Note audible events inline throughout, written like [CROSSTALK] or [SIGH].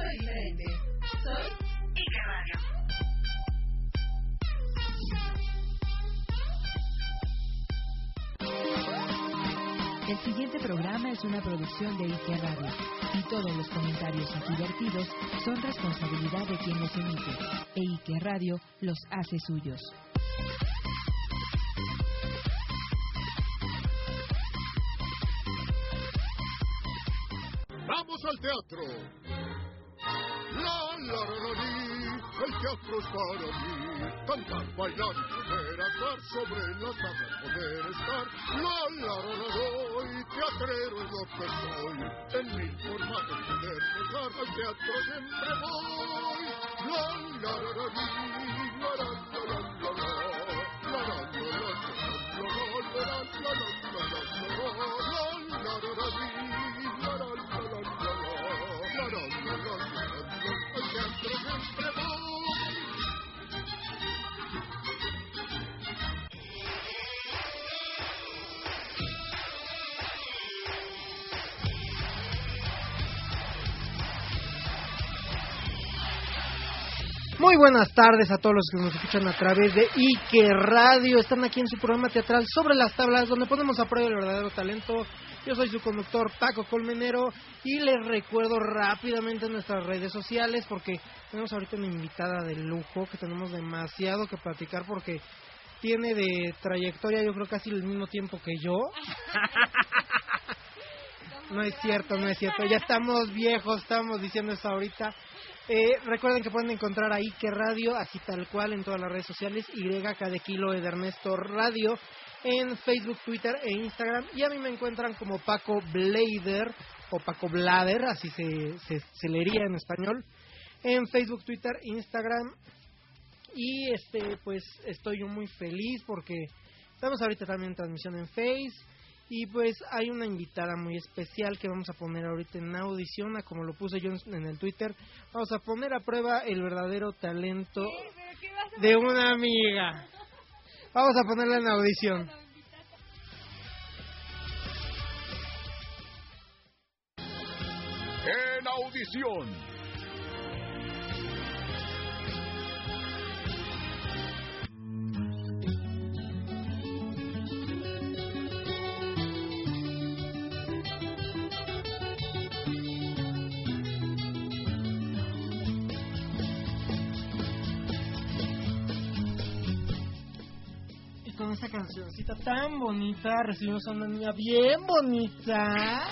Soy diferente. Soy Iker Radio. El siguiente programa es una producción de Ike Radio y todos los comentarios aquí vertidos son responsabilidad de quien los emite e Ike Radio los hace suyos. ¡Vamos al teatro! La, la, la, la, el teatro es para mí. Cantar, bailar poder sobre la tabla, poder estar. La, la, la, la, teatrero es lo que soy. En mil formatos poder tocar, al teatro siempre voy. La, la, la, la, la, la, la, la, la, la. La, la, la, Muy buenas tardes a todos los que nos escuchan a través de Ike Radio. Están aquí en su programa teatral sobre las tablas, donde ponemos a prueba el verdadero talento. Yo soy su conductor Paco Colmenero y les recuerdo rápidamente nuestras redes sociales porque tenemos ahorita una invitada de lujo que tenemos demasiado que platicar porque tiene de trayectoria yo creo casi el mismo tiempo que yo. [LAUGHS] No es cierto, no es cierto. Ya estamos viejos, estamos diciendo eso ahorita. Eh, recuerden que pueden encontrar ahí que radio, así tal cual, en todas las redes sociales, YK de Kilo de Ernesto Radio, en Facebook, Twitter e Instagram. Y a mí me encuentran como Paco Blader, o Paco Blader, así se, se, leería en español, en Facebook, Twitter, Instagram. Y este, pues estoy muy feliz porque estamos ahorita también en transmisión en Face. Y pues hay una invitada muy especial que vamos a poner ahorita en audición, a como lo puse yo en en el Twitter. Vamos a poner a prueba el verdadero talento de una amiga. Vamos a ponerla en audición. En audición. Tan bonita recibimos a una niña bien bonita.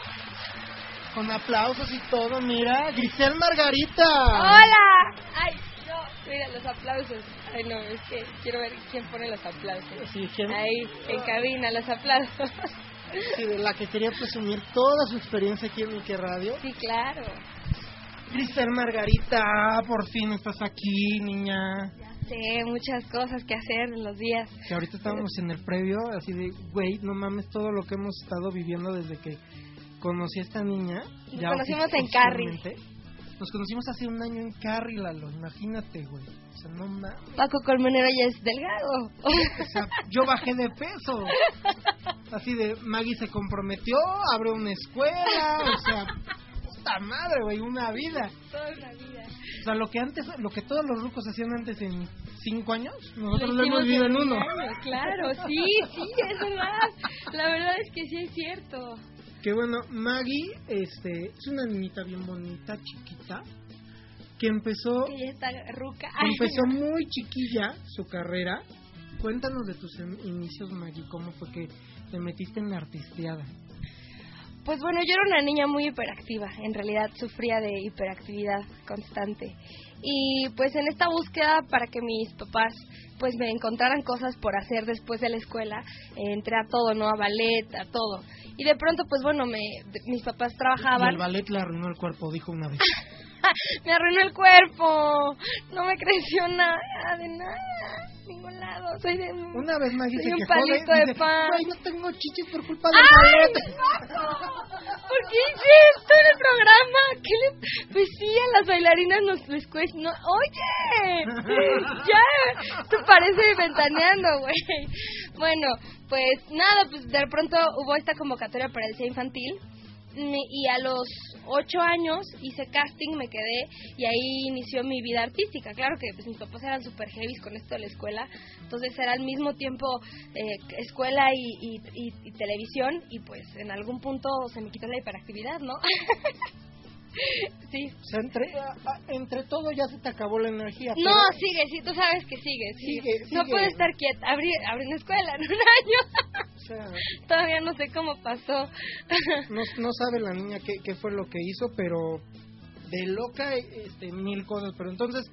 Con aplausos y todo, mira, Grisel Margarita. ¡Hola! Ay, no, mira los aplausos. Ay, no, es que quiero ver quién pone los aplausos. Sí, ¿quién? Ahí, en cabina, los aplausos. Sí, de la que quería presumir toda su experiencia aquí en Ike Radio. Sí, claro. Grisel Margarita, por fin estás aquí, niña. Sí, muchas cosas que hacer en los días. Que ahorita estábamos en el previo, así de, güey, no mames todo lo que hemos estado viviendo desde que conocí a esta niña. Nos ya conocimos en oficialmente. Nos conocimos hace un año en Carry, Lalo, imagínate, güey. O sea, no mames. Paco Colmenero ya es delgado. O sea, yo bajé de peso. Así de, Maggie se comprometió, abrió una escuela, o sea, puta madre, güey, una vida. Toda una vida. O sea, lo que antes, lo que todos los rucos hacían antes en cinco años, nosotros lo Lo hemos vivido en un uno. Claro, sí, sí, es verdad. La verdad es que sí es cierto. Que bueno, Maggie, este, es una niñita bien bonita, chiquita, que empezó, Que ya está ruca. empezó muy chiquilla su carrera. Cuéntanos de tus in- inicios, Maggie, cómo fue que te metiste en la artisteada. Pues bueno, yo era una niña muy hiperactiva, en realidad sufría de hiperactividad constante. Y pues en esta búsqueda para que mis papás pues me encontraran cosas por hacer después de la escuela, entré a todo, ¿no? A ballet, a todo. Y de pronto pues bueno, me, de- mis papás Y trabajaban. el ballet le arruinó el cuerpo, dijo una vez. [LAUGHS] me arruinó el cuerpo, no me creció nada, de nada, ningún lado, soy de... Una vez Soy se un de, palito de dice, pan. "Güey, no tengo chichis por culpa del ¡Ay! ¿Por qué hice esto en el programa? ¿Qué le... Pues sí, a las bailarinas nos les cuesta... No... ¡Oye! [LAUGHS] ¡Ya! Esto parece ventaneando, güey. Bueno, pues nada, pues de pronto hubo esta convocatoria para el CIA infantil y a los ocho años hice casting, me quedé y ahí inició mi vida artística. Claro que pues, mis papás eran super heavy con esto de la escuela, entonces era al mismo tiempo eh, escuela y, y- y- y televisión y pues en algún punto se me quitó la hiperactividad, ¿no? [LAUGHS] [LAUGHS] sí. O sea, entre, entre todo ya se te acabó la energía. No, pero- sigue, sí, tú sabes que sigue, sigue. Sigue, No sigue. puedo estar quieta, abrí, abrí una escuela en un año. o sea, [LAUGHS] Todavía no sé cómo pasó. [LAUGHS] no, no sabe la niña qué, qué fue lo que hizo, pero de loca, este, mil cosas. Pero entonces,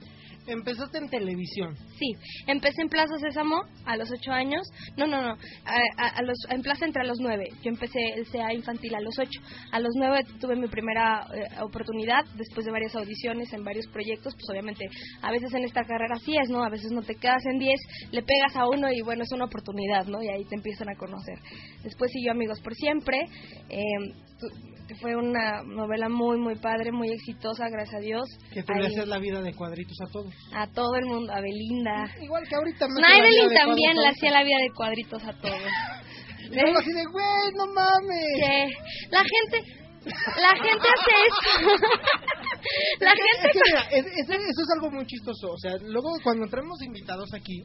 empezaste en televisión. Sí, empecé en Plaza Sésamo a los ocho años. No, no, no. A, a- a los, en Plaza entre a los nueve. Yo empecé el CA infantil a los ocho. A los nueve tuve mi primera eh, oportunidad después de varias audiciones en varios proyectos. Pues obviamente, a veces en esta carrera así es, ¿no? A veces no te quedas en diez, le pegas a uno y bueno, es una oportunidad, ¿no? Y ahí te empiezan a conocer. Después siguió Amigos por Siempre. eh, tu- que fue una novela muy, muy padre, muy exitosa, gracias a Dios. Que tú le la vida de cuadritos a todos. A todo el mundo, a Belinda. Igual que ahorita. me Naidelin de también le hacía la vida de cuadritos a todos. [LAUGHS] Y luego así de, güey, no mames. Que la gente, la gente hace eso. [LAUGHS] la Es que, gente. mira, es- es- eso es algo muy chistoso. O sea, luego cuando traemos invitados aquí,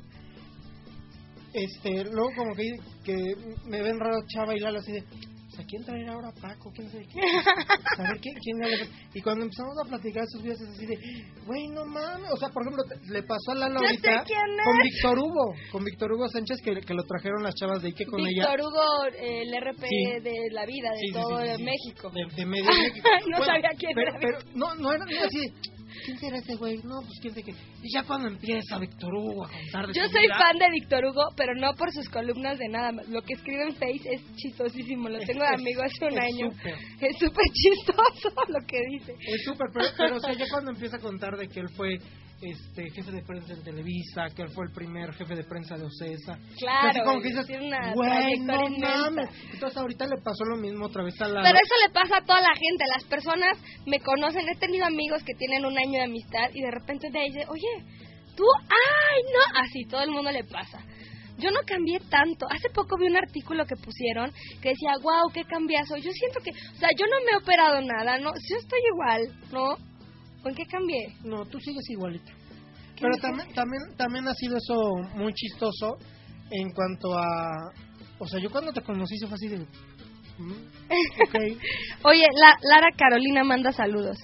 este, luego como que, que me ven raro Chava y Lalo así de, sea, ¿quién traerá ahora a Paco? ¿Quién sabe quién? A [LAUGHS] ver, ¿quién, quién le- Y cuando empezamos a platicar sus vidas es así de, güey, no mames. O sea, por ejemplo, le pasó a Ya ahorita con Víctor Hugo, con Víctor Hugo Sánchez que, que lo trajeron las chavas de Ike con ella. Víctor Hugo, eh, el RP Sí. de la vida de Sí, todo sí. México. De, de medio [LAUGHS] México. No sabía quién pero, era Pero, no, no era no era así. ¿Quién será ese güey? No, pues quién sé qué. Y ya cuando empieza Víctor Hugo a contar de Yo soy vida, fan de Víctor Hugo, pero no por sus columnas de nada más. Lo que escribe en Face es chistosísimo. Lo tengo de amigo hace un es año. súper. Es súper [LAUGHS] chistoso lo que dice. Es súper, pero, pero o sea, ya cuando empieza a contar de que él fue este jefe de prensa en Televisa, que él fue el primer jefe de prensa de Ocesa. Claro, Así como que dices, güey, no trayectoria inmensa". mames. Entonces ahorita le pasó lo mismo otra vez a la... Pero eso le pasa a toda la gente. Las personas me conocen. He tenido amigos que tienen un año de amistad y de repente te dice, oye, tú, ay, no. Así todo el mundo le pasa. Yo no cambié tanto. Hace poco vi un artículo que pusieron que decía, wow, qué cambiazo. Yo siento que, o sea, yo no me he operado nada, ¿no? Yo estoy igual, ¿no? ¿O en qué cambié? No, tú sigues igualita. ¿Qué Pero también, también, también ha sido eso muy chistoso en cuanto a... O sea, yo cuando te conocí se fue así de... mm, [LAUGHS] Oye, la, Lara Carolina manda saludos.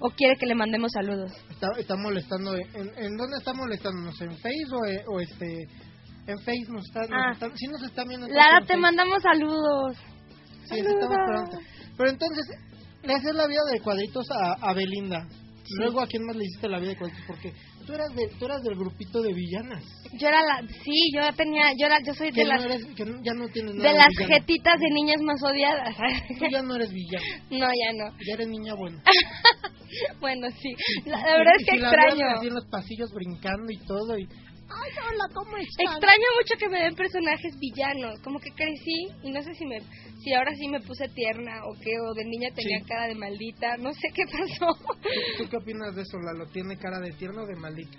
¿O quiere que le mandemos saludos? está, está molestando. ¿En, ¿En dónde está molestándonos? ¿En Face o, eh, o este...? En Face nos está... Nos Ah. está- sí nos está viendo. Lara, te mandamos saludos. Sí, estamos esperando. Pero entonces, le haces la vida de cuadritos a, a Belinda. Sí. Luego, ¿a quién más le hiciste la vida de cuadritos? Porque tú eras, de, tú eras del grupito de villanas. Yo era la, sí, yo tenía, yo era, yo soy de las, no eres, que no- ya no tienes nada de las villana. jetitas de niñas más odiadas. Tú ya no eres villana, [LAUGHS] no, ya no. ya eres niña buena. [LAUGHS] Bueno, sí. La, la verdad es que Y la veas extraño. así en los pasillos brincando y todo. Y, Ay, hola, ¿cómo estás? Extraño mucho que me den personajes villanos. Como que crecí y no sé si me, si ahora sí me puse tierna o qué, o de niña tenía Sí. cara de maldita. No sé qué pasó. ¿Tú, tú qué opinas de eso, Lalo? ¿Tiene cara de tierno o de maldita?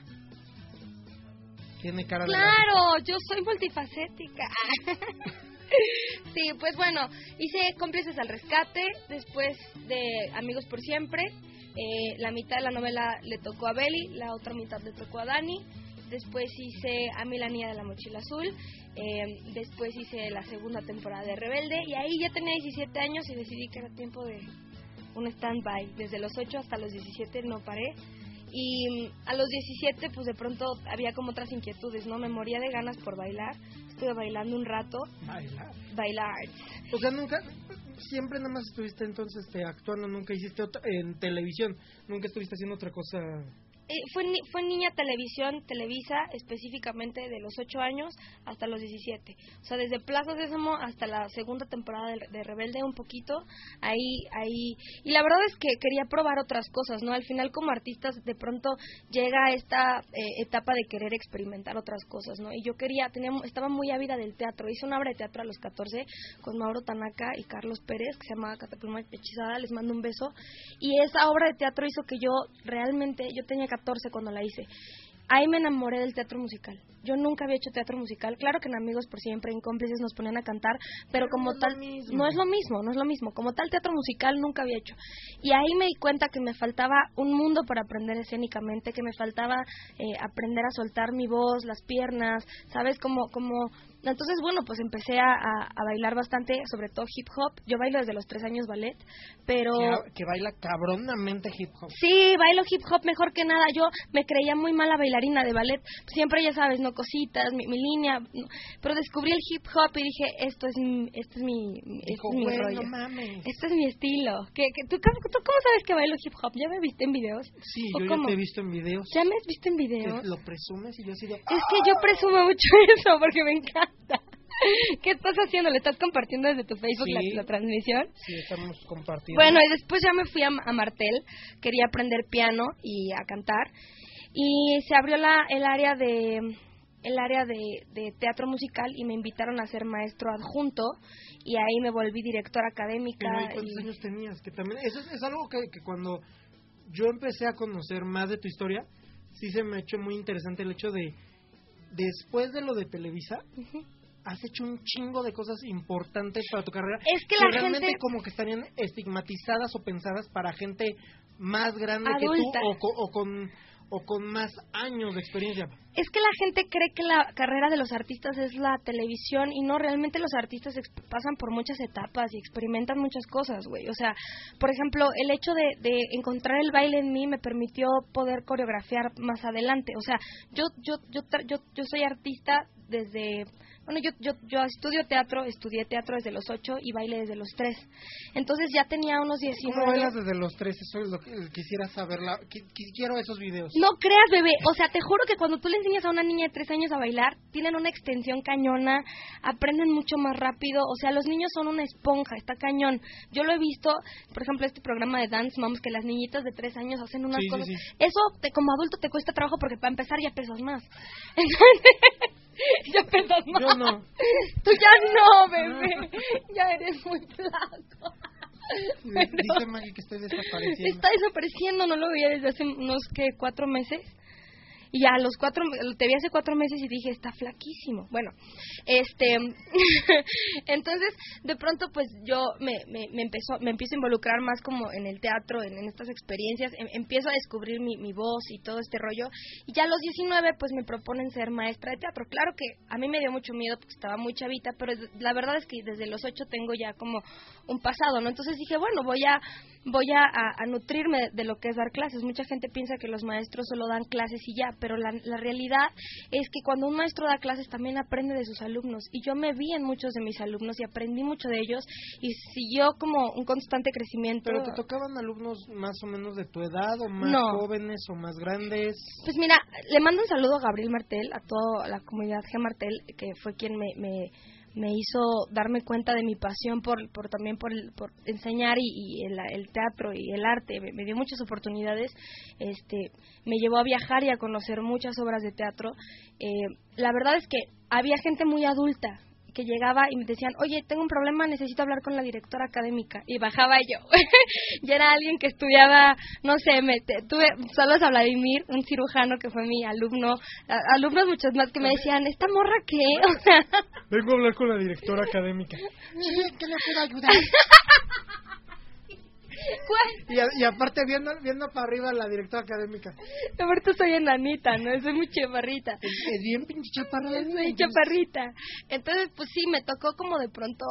Tiene cara de Claro, yo soy multifacética. [LAUGHS] sí, pues bueno, hice cómplices al rescate, después de Amigos por Siempre. Eh, la mitad de la novela le tocó a Beli, la otra mitad le tocó a Dani. Después hice A mí la niña de la mochila azul. Eh, después hice la segunda temporada de Rebelde. Y ahí ya tenía 17 años y decidí que era tiempo de un stand-by. Desde los 8 hasta los 17 no paré. Y mm, a los 17, pues de pronto había como otras inquietudes, ¿no? Me moría de ganas por bailar. Estuve bailando un rato. Bailar. Bailar. O sea, nunca, siempre nada más estuviste entonces este, actuando, nunca hiciste otra, en televisión, nunca estuviste haciendo otra cosa. Eh, fue, fue niña televisión, Televisa, específicamente de los 8 años hasta los 17. O sea, desde Plaza Sésamo hasta la segunda temporada de, de Rebelde, un poquito. Ahí, ahí. Y la verdad es que quería probar otras cosas, ¿no? Al final, como artistas, de pronto llega esta eh, etapa de querer experimentar otras cosas, ¿no? Y yo quería, tenía, estaba muy ávida del teatro. Hice una obra de teatro a los 14 con Mauro Tanaka y Carlos Pérez, que se llamaba Catapluma Hechizada. Les mando un beso. Y esa obra de teatro hizo que yo realmente, yo tenía 14 cuando la hice. ahí me enamoré del teatro musical. Yo nunca había hecho teatro musical. Claro que en Amigos por Siempre, en Cómplices nos ponían a cantar, pero, como no tal, no es lo mismo, no es lo mismo. Como tal teatro musical nunca había hecho. Y ahí me di cuenta que me faltaba un mundo para aprender escénicamente, que me faltaba eh, aprender a soltar mi voz, las piernas, ¿sabes? Como, como entonces, bueno, pues empecé a, a- a bailar bastante, sobre todo hip hop. Yo bailo desde los tres años ballet, pero... Que, que baila cabronamente hip hop. Sí, bailo hip hop mejor que nada. Yo me creía muy mala bailarina de ballet. Siempre, ya sabes, no cositas, mi, mi línea. no. Pero descubrí el hip hop y dije, esto es, mi- este es mi, este Dijo, es mi güey, rollo. mames. Este es mi estilo. ¿Qué, qué- tú, cómo- tú cómo sabes que bailo hip hop? ¿Ya me viste en videos? Sí, ¿O yo cómo? ya te he visto en videos. ¿Ya me has visto en videos? lo presumes y yo así de... Es que yo presumo mucho [LAUGHS] eso porque me encanta. ¿Qué estás haciendo? ¿Le estás compartiendo desde tu Facebook Sí. la, la transmisión? Sí, estamos compartiendo. Bueno, y después ya me fui a, a Martel, quería aprender piano y a cantar. Y se abrió la, el área de el área de, de teatro musical y me invitaron a ser maestro adjunto y ahí me volví directora académica. Y no, ¿y ¿Cuántos y- años tenías? Que también, eso es, es algo que, que cuando yo empecé a conocer más de tu historia, sí se me ha hecho muy interesante el hecho de, después de lo de Televisa, has hecho un chingo de cosas importantes para tu carrera. Es que la realmente gente- como que estarían estigmatizadas o pensadas para gente más grande Adulta. que tú o con o con más años de experiencia. Es que la gente cree que la carrera de los artistas es la televisión y no, realmente los artistas pasan por muchas etapas y experimentan muchas cosas, güey. O sea, por ejemplo, el hecho de, encontrar el baile en mí me permitió poder coreografiar más adelante. O sea, yo yo yo yo, yo soy artista desde bueno, yo, yo, yo estudio teatro, estudié teatro desde los 8 y baile desde los 3. Entonces ya tenía unos 19. ¿Cómo bailas desde los tres? Eso es lo que quisiera saberla. Qui- qui- Quiero esos videos. No creas, bebé. O sea, te juro que cuando tú le enseñas a una niña de tres años a bailar, tienen una extensión cañona, aprenden mucho más rápido. O sea, los niños son una esponja, está cañón. Yo lo he visto, por ejemplo, este programa de Dance Moms, que las niñitas de tres años hacen unas Sí, sí, cosas. sí. Eso te- como adulto te cuesta trabajo porque para empezar ya pesas más. [LAUGHS] Entonces, [LAUGHS] ya pesas más. Yo no. Tú ya no, bebé. [LAUGHS] Ya eres muy flaco. Pero- Dice Maggie que estoy desapareciendo. Está desapareciendo, no lo veía desde hace unos que cuatro meses. Y a los cuatro, te vi hace cuatro meses y dije, está flaquísimo. Bueno, este, [LAUGHS] entonces, de pronto, pues yo me, me, empezó, me empiezo a involucrar más como en el teatro, en, estas experiencias, em- empiezo a descubrir mi, mi voz y todo este rollo. Y ya a los 19, pues me proponen ser maestra de teatro. Claro que a mí me dio mucho miedo porque estaba muy chavita, pero la verdad es que desde los ocho tengo ya como un pasado, ¿no? Entonces dije, bueno, voy a voy a- a nutrirme de lo que es dar clases. Mucha gente piensa que los maestros solo dan clases y ya, pero la, la realidad es que cuando un maestro da clases también aprende de sus alumnos. Y yo me vi en muchos de mis alumnos y aprendí mucho de ellos y siguió como un constante crecimiento. ¿Pero te tocaban alumnos más o menos de tu edad o más No. jóvenes o más grandes? Pues mira, le mando un saludo a Gabriel Martel, a toda la comunidad G Martel, que fue quien me, me, me hizo darme cuenta de mi pasión por, por también por, por enseñar y, y el, el teatro y el arte. Me, me dio muchas oportunidades. Este, me llevó a viajar y a conocer muchas obras de teatro. Eh, la verdad es que había gente muy adulta que llegaba y me decían, oye, tengo un problema, necesito hablar con la directora académica. Y bajaba yo. [LAUGHS] ya era alguien que estudiaba, no sé, me, te- tuve, saludos a Vladimir, un cirujano que fue mi alumno, a- alumnos muchos más que me decían, ¿esta morra qué? [LAUGHS] Vengo a hablar con la directora académica. Sí, ¿qué le puedo ayudar? [LAUGHS] güey, Y, a- y aparte viendo, viendo para arriba la directora académica. ahorita soy enanita, ¿no? Soy muy chaparrita. Es, es bien pinche chaparra. Soy chaparrita. Entonces, pues sí, me tocó como de pronto,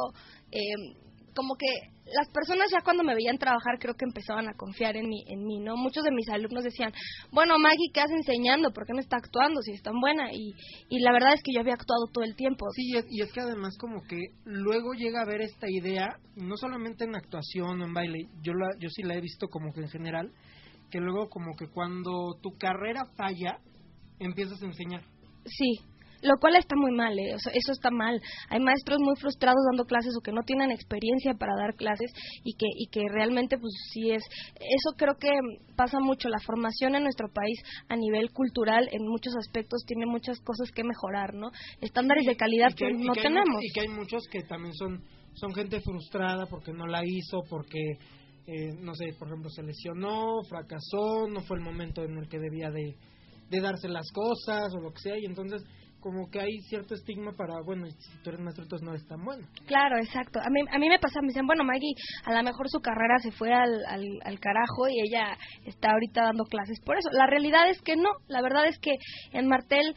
eh, como que las personas ya cuando me veían trabajar creo que empezaban a confiar en mí, en mí, ¿no? Muchos de mis alumnos decían, bueno, Maggie, ¿qué haces enseñando? ¿Por qué no está actuando si es tan buena? Y, y la verdad es que yo había actuado todo el tiempo. Sí, y es- y es que además como que luego llega a ver esta idea, no solamente en actuación o en baile, yo, la, yo sí la he visto como que en general, que luego como que cuando tu carrera falla, empiezas a enseñar. Sí, lo cual está muy mal, ¿eh? O sea, eso está mal. Hay maestros muy frustrados dando clases o que no tienen experiencia para dar clases y que, y que realmente, pues sí es. Eso creo que pasa mucho. La formación en nuestro país a nivel cultural, en muchos aspectos, tiene muchas cosas que mejorar, ¿no? Estándares de calidad que- y no que tenemos. y que hay muchos que también son, son gente frustrada porque no la hizo, porque, eh, no sé, por ejemplo, se lesionó, fracasó, no fue el momento en el que debía de, de darse las cosas o lo que sea, y entonces como que hay cierto estigma para, bueno, si tú eres maestro, entonces no eres tan bueno. Claro, exacto. A mí, a mí me pasa, me dicen, bueno, Maggie, a lo mejor su carrera se fue al, al, al carajo y ella está ahorita dando clases por eso. La realidad es que no, la verdad es que en Martel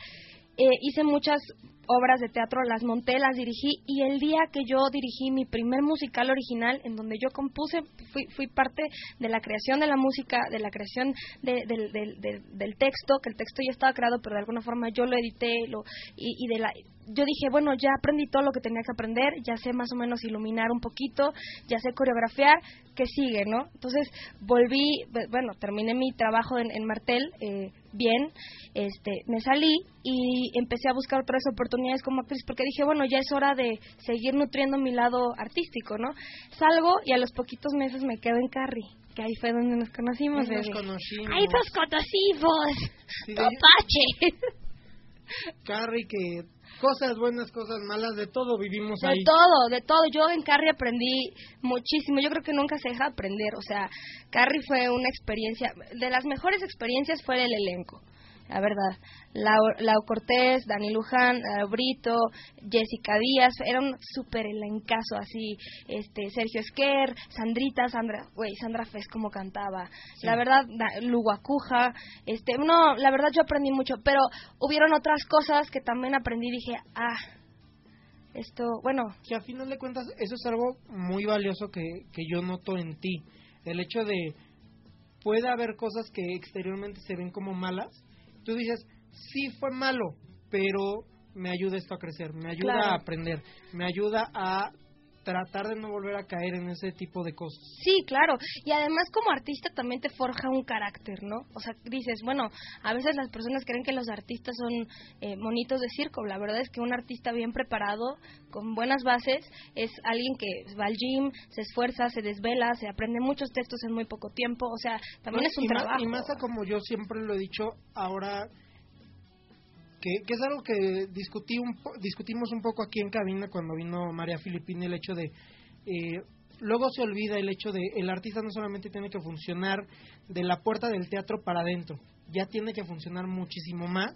eh, hice muchas obras de teatro, las monté, las dirigí y el día que yo dirigí mi primer musical original en donde yo compuse, fui, fui parte de la creación de la música, de la creación de- del- del- del- texto, que el texto ya estaba creado, pero de alguna forma yo lo edité lo, y, y de la... Yo dije, bueno, ya aprendí todo lo que tenía que aprender, ya sé más o menos iluminar un poquito, ya sé coreografiar, ¿qué sigue, no? Entonces volví, bu- bueno, terminé mi trabajo en, en Martel eh, bien, este, me salí y empecé a buscar otras oportunidades como actriz porque dije, bueno, ya es hora de seguir nutriendo mi lado artístico, ¿no? Salgo y a los poquitos meses me quedo en Carrie, que ahí fue donde nos conocimos. Nos bebé. conocimos. ¡Ahí nos conocimos! Sí, de- ¡Papache! [LAUGHS] Carrie, que cosas buenas, cosas malas, de todo vivimos De ahí. todo, de todo. Yo en Carrie aprendí muchísimo. Yo creo que nunca se deja aprender. O sea, Carrie fue una experiencia, de las mejores experiencias fue el elenco. La verdad, Lau, Lau Cortés, Dani Luján, Lau Brito, Jessica Díaz, era un súper elencazo así, este, Sergio Esquer, Sandrita, Sandra, güey, Sandra Fez como cantaba, la verdad, da- Lugo Acuja, este, no, la verdad yo aprendí mucho, pero hubieron otras cosas que también aprendí, dije, ah, esto, bueno, que a final de cuentas eso es algo muy valioso que, que yo noto en ti. El hecho de puede haber cosas que exteriormente se ven como malas. Tú dices, sí fue malo, pero me ayuda esto a crecer, me ayuda Claro. a aprender, me ayuda a tratar de no volver a caer en ese tipo de cosas. Sí, claro. Y además como artista también te forja un carácter, ¿no? O sea, dices, bueno, a veces las personas creen que los artistas son eh, monitos de circo. La verdad es que un artista bien preparado, con buenas bases, es alguien que va al gym, se esfuerza, se desvela, se aprende muchos textos en muy poco tiempo. O sea, también ¿no? es un y más- trabajo. y más a como yo siempre lo he dicho, ahora que, que es algo que discutí un po- discutimos un poco aquí en cabina cuando vino María Filipini, el hecho de... eh, luego se olvida el hecho de el artista no solamente tiene que funcionar de la puerta del teatro para adentro, ya tiene que funcionar muchísimo más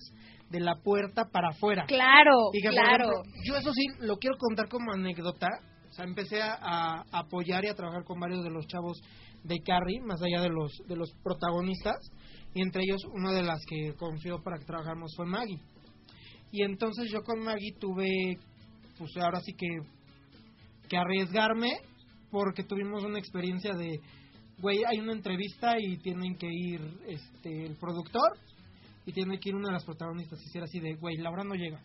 de la puerta para afuera. Claro, que, claro. ejemplo, yo eso sí lo quiero contar como anécdota. O sea, empecé a, a apoyar y a trabajar con varios de los chavos de Carrie, más allá de los de los protagonistas. Y entre ellos, una de las que confió para que trabajáramos fue Maggie. Y entonces yo con Maggie tuve, pues ahora sí que, que arriesgarme, porque tuvimos una experiencia de, güey, hay una entrevista y tienen que ir este el productor y tiene que ir una de las protagonistas. Y si era así de, güey, Laura no llega.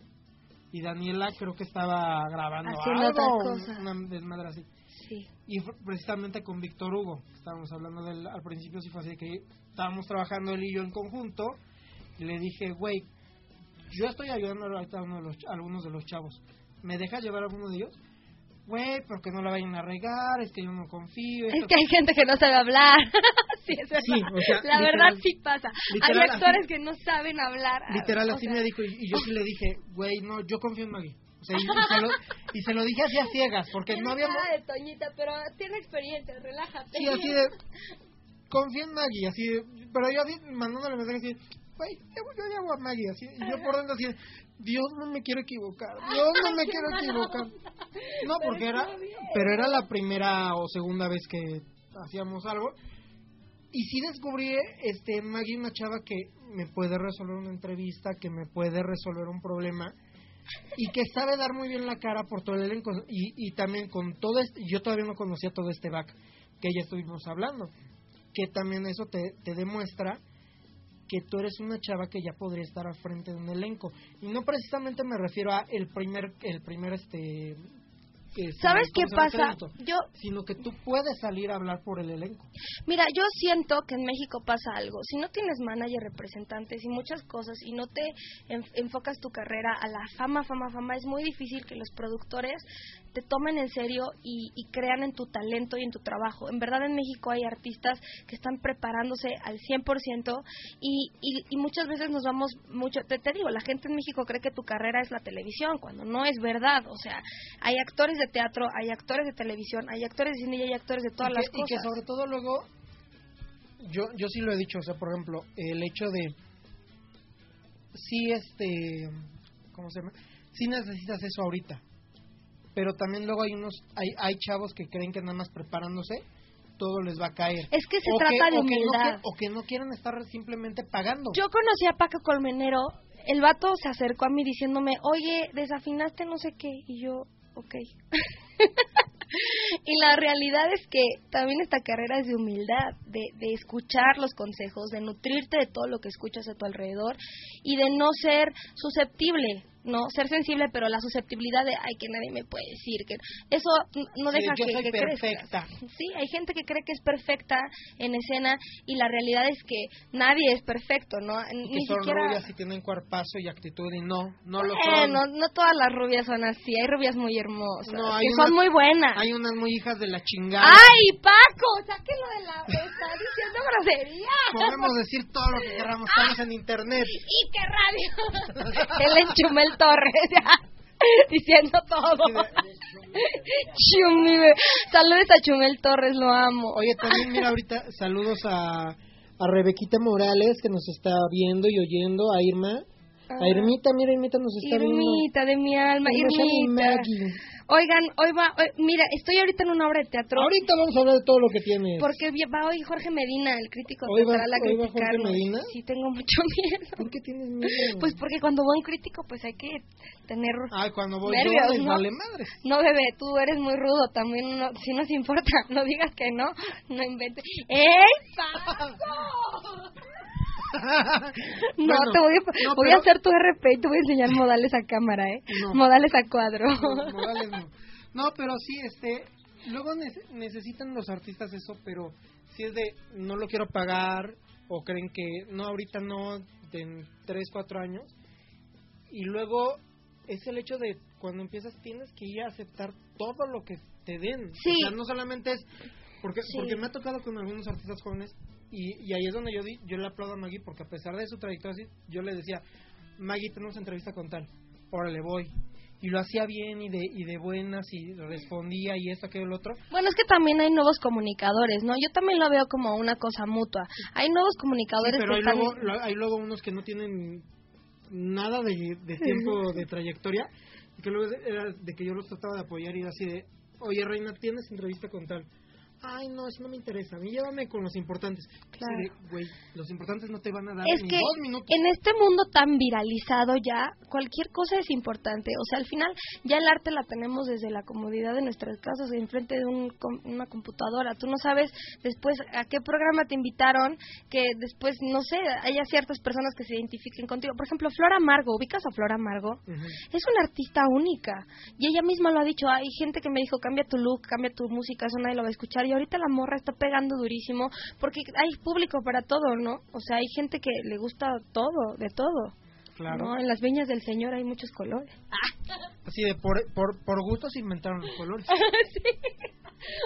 Y Daniela creo que estaba grabando Haciendo algo, una desmadre así. Sí. Y precisamente con Víctor Hugo, estábamos hablando del, al principio, sí fue así que estábamos trabajando él y yo en conjunto, y le dije, güey, yo estoy ayudando ahorita a, uno de los, a algunos de los chavos, ¿me dejas llevar a alguno de ellos? Güey, porque no la vayan a regar, es que yo no confío. Es que hay gente que no sabe hablar. [LAUGHS] sí, es verdad. Sí, o sea, La literal- verdad sí pasa. hay actores así- que no saben hablar. Literal, así sea, me dijo, y, y yo sí le dije, güey, no, yo confío en Maggie. O sea, y, y se lo, y se lo dije así a ciegas, porque no habíamos... de Toñita, pero tiene experiencia, relájate. Sí, así de. Confía en Maggie, así de. Pero yo así, mandándole mensaje así, yo, yo llamo a Maggie, así. Y yo por dentro así, Dios no me quiero equivocar, Dios no me quiero equivocar. [LAUGHS] No, porque era. Pero era la primera o segunda vez que hacíamos algo. Y sí descubrí, este, Maggie, una chava que me puede resolver una entrevista, que me puede resolver un problema y que sabe dar muy bien la cara por todo el elenco y, y también con todo este, yo todavía no conocía todo este back que ya estuvimos hablando que también eso te, te demuestra que tú eres una chava que ya podría estar al frente de un elenco y no precisamente me refiero a el primer el primer este que ¿Sabes qué pasa? crédito, Yo, sino que tú puedes salir a hablar por el elenco Mira, yo siento que en México pasa algo. Si no tienes manager, representantes y muchas cosas y no te en- enfocas tu carrera a la fama, fama, fama, es muy difícil que los productores te tomen en serio y, y crean en tu talento y en tu trabajo. En verdad en México hay artistas que están preparándose al 100% y, y, y muchas veces nos vamos mucho, te, te digo, la gente en México cree que tu carrera es la televisión, cuando no es verdad. O sea, hay actores de teatro, hay actores de televisión, hay actores de cine y hay actores de todas y las que, y cosas. que sobre todo luego yo yo sí lo he dicho o sea por ejemplo el hecho de sí, este, ¿cómo se llama? Sí necesitas eso ahorita. Pero también luego hay unos, hay, hay chavos que creen que nada más preparándose todo les va a caer. Es que se O trata de o que no humildad. o que no quieran estar simplemente pagando. Yo conocí a Paco Colmenero, el vato se acercó a mí diciéndome, oye, desafinaste no sé qué, y yo, ok. [LAUGHS] y la realidad es que también esta carrera es de humildad, de, de escuchar los consejos, de nutrirte de todo lo que escuchas a tu alrededor y de no ser susceptible, no ser sensible, pero la susceptibilidad de, ay, que nadie me puede decir, que eso no Sí, deja yo que, soy que perfecta. Sí, hay gente que cree que es perfecta en escena y la realidad es que nadie es perfecto, ¿no? Y que Ni son siquiera... rubias y tienen cuerpazo y actitud y no, no lo Eh, son. no, no todas las rubias son así, hay rubias muy hermosas, No, hay que unas- son muy buenas. Hay unas muy hijas de la chingada. ¡Ay, Paco! ¡Sáquelo de la... Está diciendo grosería! Podemos decir todo lo que queramos, estamos en internet. [LAUGHS] ¡Y qué radio! [LAUGHS] Él es Chumel Torres, [LAUGHS] diciendo todo. Chumi, saludos a Chumel Torres, lo amo. Oye, también mira ahorita saludos a, a Rebequita Morales que nos está viendo y oyendo, a Irma. A Irmita, mira, Irmita nos está viendo. Irmita de mi alma, Irmita. Oigan, hoy va, hoy- mira, estoy ahorita en una obra de teatro. Ahorita vamos a hablar de todo lo que tienes. Porque va hoy Jorge Medina, el crítico ¿Hoy va- teatral, a hoy va Jorge. Medina? Sí, tengo mucho [LAUGHS] miedo. ¿Por qué tienes miedo? Pues porque cuando va un crítico, pues hay que tener... Ay, cuando voy nervios, yo, ¿no? vale madre. No, bebé, tú eres muy rudo, también no, si nos importa, [LAUGHS] no digas que no, no inventes. [LAUGHS] ¡Ey, Paco! [LAUGHS] No, Bueno, te voy a, no, voy pero- a hacer tu RP y te voy a enseñar [LAUGHS] modales a cámara, ¿eh? No. Modales a cuadro. No, [LAUGHS] Morales no. No, pero sí, este, luego nece- necesitan los artistas eso, pero si es de no lo quiero pagar o creen que no ahorita no en 3, 4 años y luego es el hecho de cuando empiezas tienes que ir a aceptar todo lo que te den. Sí. O sea, no solamente es porque Sí. porque me ha tocado con algunos artistas jóvenes y, y ahí es donde yo di, yo le aplaudo a Maggie porque a pesar de su trayectoria yo le decía, Maggie, tenemos entrevista con tal, órale voy. Y lo hacía bien y de, y de buenas y respondía y esto, aquello, el otro. Bueno, es que también hay nuevos comunicadores, ¿no? Yo también lo veo como una cosa mutua. Hay nuevos Sí, comunicadores pero que hay están... luego, hay luego unos que no tienen nada de, de tiempo de trayectoria y que luego era de que yo los trataba de apoyar y así de, oye Reina, ¿tienes entrevista con tal? Ay, no, eso no me interesa. A mí llévame con los importantes. Claro. Güey, los importantes no te van a dar Es ni que dos minutos. en este mundo tan viralizado ya, cualquier cosa es importante. O sea, al final ya el arte la tenemos desde la comodidad de nuestras casas, enfrente de un una computadora. Tú no sabes después a qué programa te invitaron, que después, no sé, haya ciertas personas que se identifiquen contigo. Por ejemplo, Flora Amargo, ¿ubicas a Flora Amargo? Es una artista única. Y ella misma lo ha dicho. Hay gente que me dijo, cambia tu look, cambia tu música, eso nadie lo va a escuchar. Y ahorita la morra está pegando durísimo porque hay público para todo, ¿no? O sea, hay gente que le gusta todo, de todo. Claro. ¿no? En las viñas del Señor hay muchos colores. Así de, por, por, por gusto se inventaron los colores. [LAUGHS] Sí.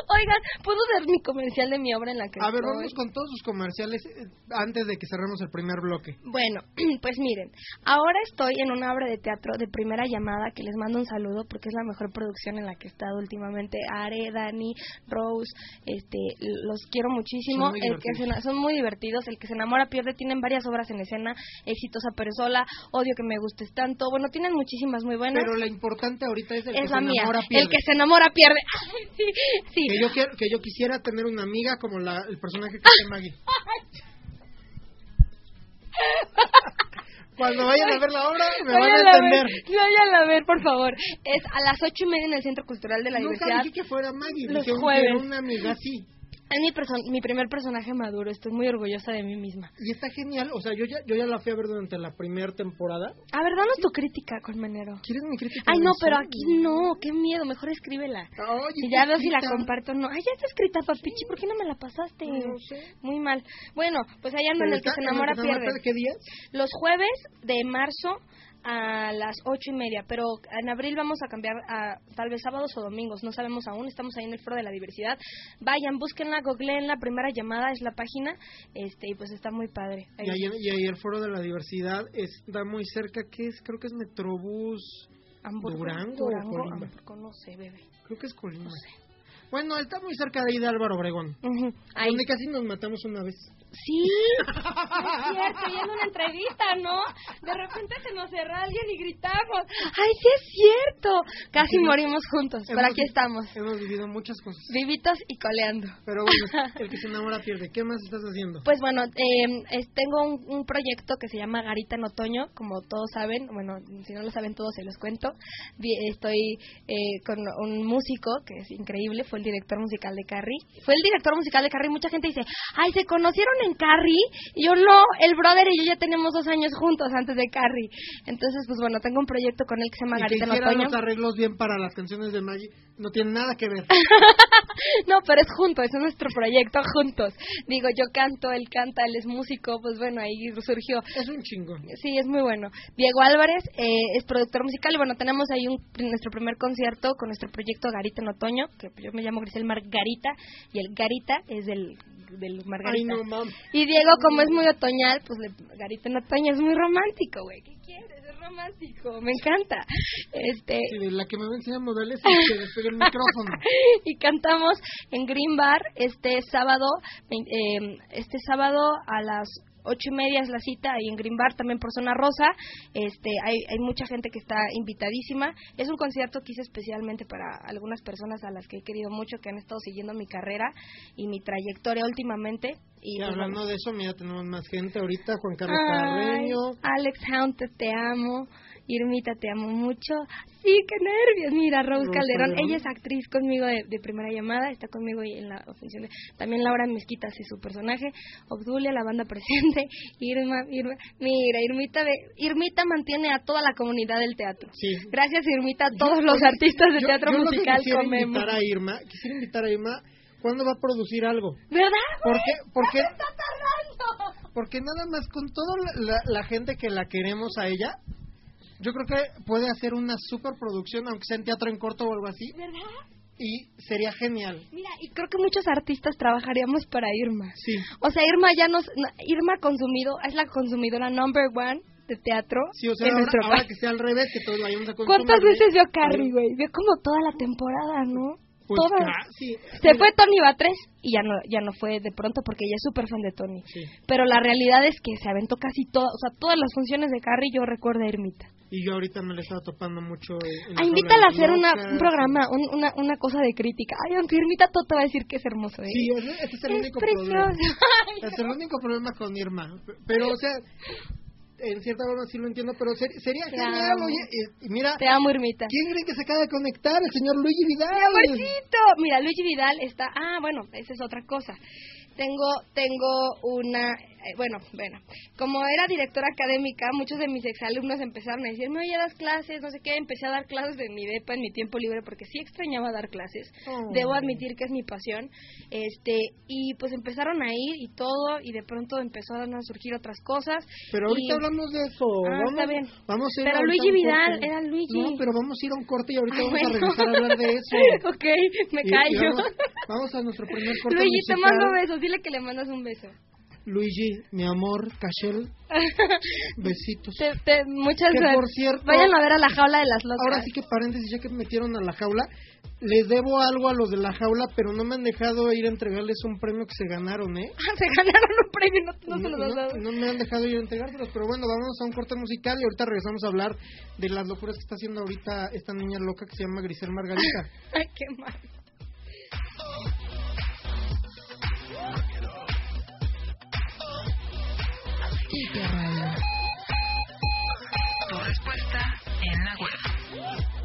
Oigan, ¿puedo dar mi comercial de mi obra en la que A ver, estoy? vamos con todos sus comerciales eh, antes de que cerremos el primer bloque. Bueno, [CLEARS THROAT] pues miren, ahora estoy en una obra de teatro de primera llamada que les mando un saludo porque es la mejor producción en la que he estado últimamente. Are, Dani, Rose, este, los quiero muchísimo. Son muy el que se, son muy divertidos. El que se enamora pierde. Tienen varias obras en escena. Exitosa pero sola. Odio que me gustes tanto. Bueno, tienen muchísimas muy buenas. Pero la importante ahorita es el que se mía. enamora pierde. El que se enamora pierde. [LAUGHS] Ay, sí, sí. Que yo, quiero, que yo quisiera tener una amiga como la, el personaje que hace Maggie. [LAUGHS] Cuando vayan a ver la obra, me van a Váyanla a entender. ver, váyanla a ver, por favor. Es a las ocho y media en el Centro Cultural de la Nunca Diversidad. dije que fuera Maggie, Los dije que jueves. era una amiga así. Es mi, mi primer personaje maduro. Estoy muy orgullosa de mí misma. Y está genial, o sea, yo ya, yo ya la fui a ver durante la primera temporada. A ver, danos tu crítica, Colmenero. ¿Quieres mi crítica? Ay, no, pero aquí no. Qué miedo. Mejor escríbela. Oye, Y ya veo si la comparto o no. Ay, ya está escrita, papichi. ¿Por qué no me la pasaste? No sé. Muy mal. Bueno, pues allá Pero el que se enamora pierde. ¿Qué días? Los jueves de marzo a las ocho y media, pero en abril vamos a cambiar a tal vez sábados o domingos, no sabemos aún, estamos ahí en el Foro de la Diversidad. Vayan, búsquenla, googleen la primera llamada, es la página, este y pues está muy padre. Ahí. Y ahí, y ahí el foro de la diversidad está muy cerca, que es? Creo que es Metrobús Hamburgo, Durango, Durango, o Colima. Hamburgo, no sé, bebé. Creo que es Colima. Bueno, está muy cerca de ahí de Álvaro Obregón. Ujú, ahí. Donde casi nos matamos una vez. Sí, es cierto, y en una entrevista, ¿no? De repente se nos cerró alguien y gritamos, ¡ay, sí es cierto! Casi morimos juntos, pero aquí estamos, Hemos vivido muchas cosas. vivitos y coleando. Pero bueno, [LAUGHS] el que se enamora pierde. ¿Qué más estás haciendo? Pues bueno, eh, es- tengo un, un proyecto que se llama Garita en Otoño, como todos saben, bueno, si no lo saben todos se los cuento. Estoy eh, con un músico que es increíble, fue el director musical de Carrie. Fue el director musical de Carrie, mucha gente dice, ay, ¿se conocieron en Carrie? Y yo no, el brother y yo ya tenemos dos años juntos antes de Carrie. Entonces, pues bueno, tengo un proyecto con él que se llama Garita en Otoño. los arreglos bien para las canciones de Maggie no tiene nada que ver. [LAUGHS] No, pero es junto, es nuestro proyecto juntos. Digo, yo canto, él canta, él es músico, pues bueno, ahí surgió. Es un chingón. Sí, es muy bueno. Diego Álvarez eh, es productor musical y bueno, tenemos ahí un, nuestro primer concierto con nuestro proyecto Garita en Otoño, que yo me llamo Grisel Margarita y el Garita es del, del Ay, Margarita. no, mam. Y Diego, como es muy otoñal, pues le- Garita en Otoño es muy romántico, güey. ¿Qué quieres? Es romántico, me encanta. Este, Sí, de la que me va a enseñar modales y que el [LAUGHS] micrófono. y cantamos en Green Bar este sábado, eh, este sábado a las ocho y media es la cita ahí en Green Bar, también por Zona Rosa. Este, hay, hay mucha gente que está invitadísima. Es un concierto que hice especialmente para algunas personas a las que he querido mucho, que han estado siguiendo mi carrera y mi trayectoria últimamente. Y, Y pues, hablando de eso, mira, tenemos más gente ahorita. Juan Carlos Carreño. Alex Hunt, te amo. Irmita, te amo mucho. Sí, qué nervios. Mira, Rose, Rose Calderón. Calderón. Ella es actriz conmigo de, de primera llamada. Está conmigo en la función. de- También Laura Mezquita hace su personaje. Obdulia, la banda [LAUGHS] presente. Irma, Irma. Mira, Irmita, ve- Irmita mantiene a toda la comunidad del teatro. Sí. Gracias, Irmita, a Yo- todos los artistas de yo- teatro yo musical quisiera comemos. invitar a Irma, quisiera invitar a Irma, ¿cuándo va a producir algo? ¿Verdad? ¿Por güey? qué? Porque, está tardando? porque nada más con toda la, la- la gente que la queremos a ella, yo creo que puede hacer una superproducción, aunque sea en teatro en corto o algo así, ¿Verdad? y sería genial. Mira, y creo que muchos artistas trabajaríamos para Irma. Sí. O sea, Irma ya nos... no, Irma consumido, es la consumidora number one de teatro Sí, o sea, en ahora, nuestro ahora que sea al revés, que todos [LAUGHS] vayamos a consumir. ¿Cuántas veces vio Carrie, güey? Vio como toda la temporada, ¿no? Pues Todas. casi. Se fue Tony Batres y ya no ya no fue de pronto porque ella es súper fan de Tony. Sí. Pero la realidad es que se aventó casi todas, o sea, todas las funciones de Carrie yo recuerdo a Irmita. Y yo ahorita me la estaba topando mucho. Ah, invítala a hacer una, un programa, un- una, una cosa de crítica. Ay, aunque Irmita todo te va a decir que es hermoso, ¿eh? Sí, ese, ese es el es único precioso. problema. [LAUGHS] Ay, es el único problema con Irma. Pero, o sea, en cierta forma sí lo entiendo, pero ser- sería Te genial, amo. oye. Y, y mira, Te amo, Irmita. ¿quién cree que se acaba de conectar? El señor Luigi Vidal. ¡Mi amorcito! Mira, Luigi Vidal está... Ah, bueno, esa es otra cosa. Tengo, tengo una... eh, bueno, bueno, como era directora académica, muchos de mis exalumnos empezaron a decirme, oye, das clases, no sé qué. Empecé a dar clases de mi depa en mi tiempo libre porque sí extrañaba dar clases. Oh. Debo admitir que es mi pasión. este Y pues empezaron a ir y todo, y de pronto empezaron a surgir otras cosas. Pero ahorita y- hablamos de eso. Ah, vamos, está bien. Vamos a ir Pero Luigi a un Vidal, era Luigi. No, pero vamos a ir a un corte y ahorita vamos a regresar a hablar de eso. [LAUGHS] ok, me Y- y callo. vamos, vamos a nuestro primer corte Luigi, te musical. mando besos. Dile que le mandas un beso. Luigi, mi amor, Cachel, [LAUGHS] besitos. Te- te- muchas Que, gracias. por cierto, Vayan a ver a la jaula de las locas. Ahora sí que paréntesis, ya que me metieron a la jaula, les debo algo a los de la jaula, pero no me han dejado ir a entregarles un premio que se ganaron, ¿eh? [LAUGHS] se ganaron un premio, no, no se los has no, dado. no me han dejado ir a entregárselos, pero bueno, vamos a un corte musical y ahorita regresamos a hablar de las locuras que está haciendo ahorita esta niña loca que se llama Grisel Margarita. [LAUGHS] Ay, qué mal. Tu respuesta en la web.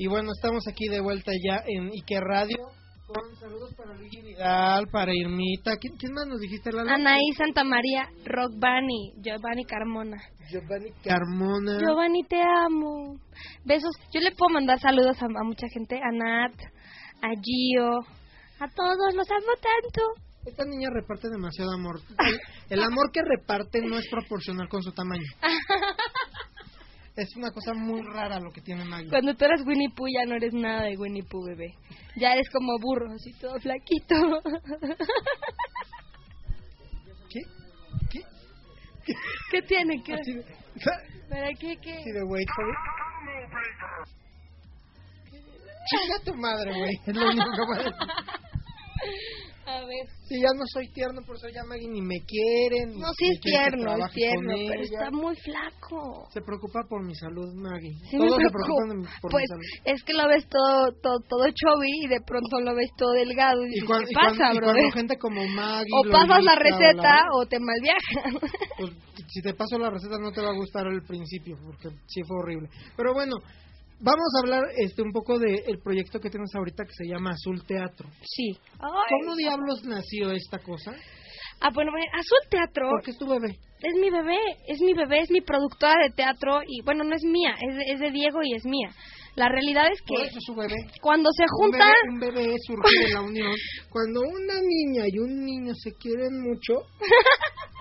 Y bueno, estamos aquí de vuelta ya en Ike Radio. Con saludos para Luigi Vidal, para Irmita. ¿Quién, quién más nos dijiste, Lalo? Anaí Santa María, Rock Bunny, Giovanni Carmona. Giovanni Carmona. Giovanni, te amo. Besos. Yo le puedo mandar saludos a, a mucha gente. A Nat, a Gio, a todos. Los amo tanto. Esta niña reparte demasiado amor. El, el amor que reparte no es proporcional con su tamaño. [LAUGHS] Es una cosa muy rara lo que tiene Maggie. Cuando tú eres Winnie Pooh ya no eres nada de Winnie Pooh, bebé. Ya eres como burro, así todo flaquito. [LAUGHS] ¿Qué? ¿Qué? ¿Qué tiene? ¿Qué? De, [LAUGHS] ¿Para qué? ¿Qué? así de güey. Chinga tu madre, güey. [LAUGHS] Es lo único que puedo decir. A ver. Si ya no soy tierno, por eso ya Maggie ni me quieren. No, sí es tierno, es tierno, pero está muy flaco. Se preocupa por mi salud, Maggie. Sí Todos se preocupa. preocupan de- por Pues mi salud. es que lo ves todo, todo, todo chubby y de pronto lo ves todo delgado. Y, Y, cuan- ¿qué y pasa, cuan- y brother? cuando gente como Maggie... O pasas la receta o te malviajan. pues, si te paso la receta no te va a gustar al principio, porque sí fue horrible. Pero bueno, vamos a hablar este un poco del proyecto que tienes ahorita que se llama Azul Teatro. sí. ¿Cómo diablos nació esta cosa? Ah, bueno, bueno, Azul Teatro Porque es tu bebé. es mi bebé, es mi bebé, es mi productora de teatro y bueno, no es mía, es de, es de Diego y es mía. La realidad es Por que eso es su bebé. cuando se Un junta, bebé, un bebé surge de la unión. [LAUGHS] Cuando una niña y un niño se quieren mucho, [LAUGHS]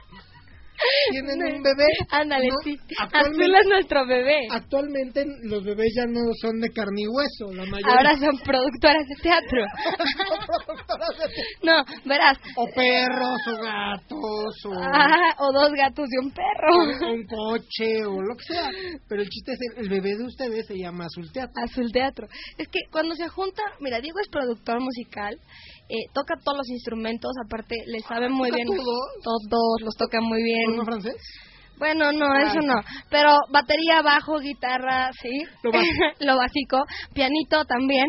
tienen un bebé. ándale, No, sí, Azul es nuestro bebé. Actualmente los bebés ya no son de carne y hueso, la mayoría. Ahora son productoras de teatro. [LAUGHS] no, verás, o perros, o gatos, o, ah, o dos gatos y un perro. o un coche, o lo que sea. Pero el chiste es, el, el bebé de ustedes se llama Azul Teatro. Azul Teatro. Es que cuando se junta, mira, Diego es productor musical, eh, toca todos los instrumentos, aparte le sabe muy ¿Toca bien. todos? Todos los toca muy bien. ¿Porno francés? Bueno, no, Ah, eso no. Pero batería, bajo, guitarra, sí. Lo básico. [LAUGHS] Lo básico. Pianito también.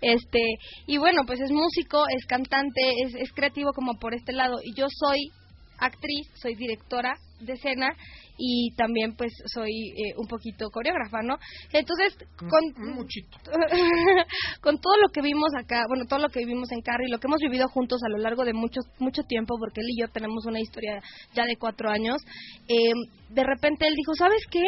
Este, y bueno, pues es músico, es cantante, es, es creativo como por este lado. Y yo soy actriz, soy directora de escena y también pues soy eh, un poquito coreógrafa, ¿no? Entonces, con, Un muchito. [LAUGHS] con todo lo que vimos acá, bueno, todo lo que vivimos en Carrie, lo que hemos vivido juntos a lo largo de mucho mucho tiempo, porque él y yo tenemos una historia ya de cuatro años, eh, de repente él dijo, ¿sabes qué?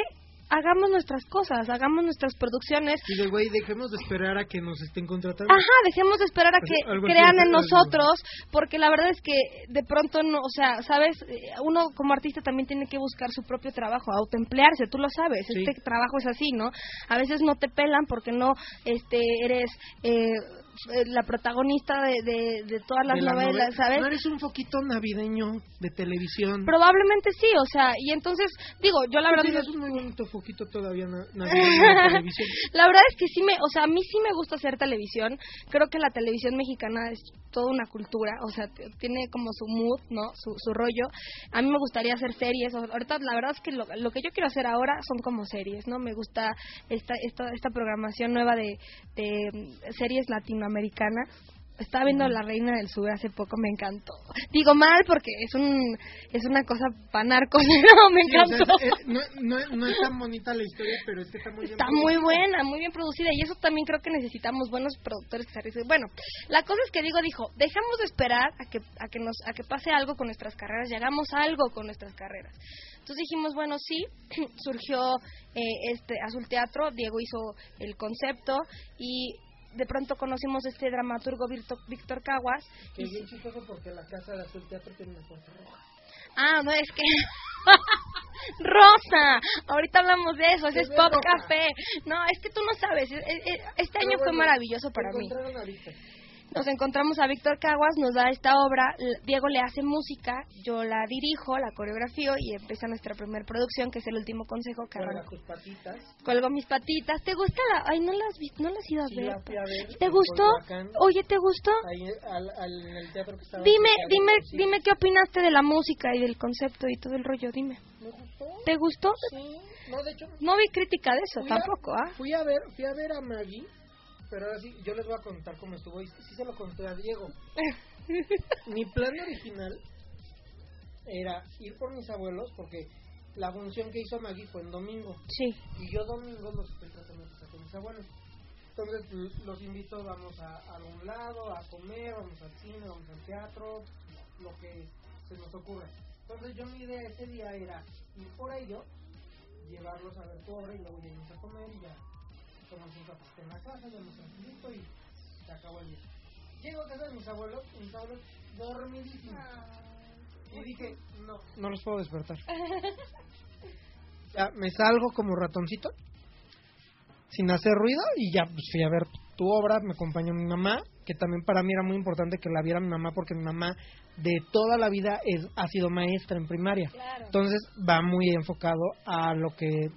Hagamos nuestras cosas, hagamos nuestras producciones. Y de güey, dejemos de esperar a que nos estén contratando. Ajá, dejemos de esperar a Pues, que algo crean en nosotros, porque la verdad es que de pronto no, o sea, sabes, Eh, uno como artista también tiene que buscar su propio trabajo, autoemplearse, tú lo sabes, Sí. este trabajo es así, ¿no? A veces no te pelan porque no, este, eres eh, la protagonista de, de, de todas las De la novelas, novela. ¿sabes? No eres un foquito navideño de televisión. Probablemente sí, o sea, y entonces, digo, yo la verdad... Tienes un muy bonito foquito todavía na- [LAUGHS] navideño de televisión. La verdad es que sí me, o sea, a mí sí me gusta hacer televisión. Creo que la televisión mexicana es toda una cultura, o sea, tiene como su mood, ¿no? Su, su rollo. A mí me gustaría hacer series. Ahorita la verdad es que lo, lo que yo quiero hacer ahora son como series, ¿no? Me gusta esta esta, esta programación nueva de, de mm, series latinoamericanas. Estaba viendo La Reina del Sur hace poco, me encantó. Digo mal porque es un es una cosa para narcos, [LAUGHS] no, me Sí, o sea, encantó. es- es- no, no- no es tan bonita la historia, pero es que está muy bien Está muy buena, muy bien producida y eso también creo que necesitamos buenos productores que se arriesguen. Bueno, la cosa es que digo, dijo, dejamos de esperar a que a que nos a que pase algo con nuestras carreras y hagamos algo con nuestras carreras. Entonces dijimos, bueno, sí, [CLEARS THROAT] surgió eh, este Azul Teatro, Diego hizo el concepto y de pronto conocimos este dramaturgo Víctor, Víctor Caguas. Que y- es chistoso porque la casa de Azul Teatro tiene una puerta roja. Ah, no, es que... [LAUGHS] Rosa, ahorita hablamos de eso, ese es Pop. Café. No, es que tú no sabes, e- e- este Pero año fue bueno, maravilloso se para mí. Nos encontramos a Víctor Caguas, nos da esta obra, Diego le hace música, yo la dirijo, la coreografío y empieza nuestra primera producción, que es el último consejo que arrancó. tus patitas. Colgo mis patitas. ¿Te gusta la...? Ay, no la has visto, no la has ido a Sí, ver. la fui a ver ¿Te gustó? Oye, ¿te gustó? Ahí al, al, en el teatro que estaba Dime, dime, dime qué opinaste de la música y del concepto y todo el rollo, dime. ¿Me gustó? ¿Te gustó? Sí. No, de hecho, No vi crítica de eso Fui a- tampoco, ¿ah? Fui a ver, fui a ver a Maggie, pero ahora sí, yo les voy a contar cómo estuvo y sí se lo conté a Diego. [LAUGHS] Mi plan original era ir por mis abuelos porque la función que hizo Maggie fue en domingo Sí. y yo domingo los pasar con mis abuelos. Entonces los invito, vamos a, a algún lado, a comer, vamos al cine, vamos al teatro, lo que se nos ocurra. Entonces yo mi idea ese día era ir por ellos, llevarlos a ver tu obra y luego irnos a comer y ya tomamos un café en la casa, ya nos tranquilito y se acabó el día. Llego a casa de mis abuelos, y mis abuelos dormidísimos. Y dije, no, no los puedo despertar. Ya me salgo como ratoncito, sin hacer ruido, y ya pues, fui a ver tu obra, me acompañó mi mamá, que también para mí era muy importante que la viera mi mamá, porque mi mamá de toda la vida es, ha sido maestra en primaria. Claro. Entonces va muy enfocado a lo que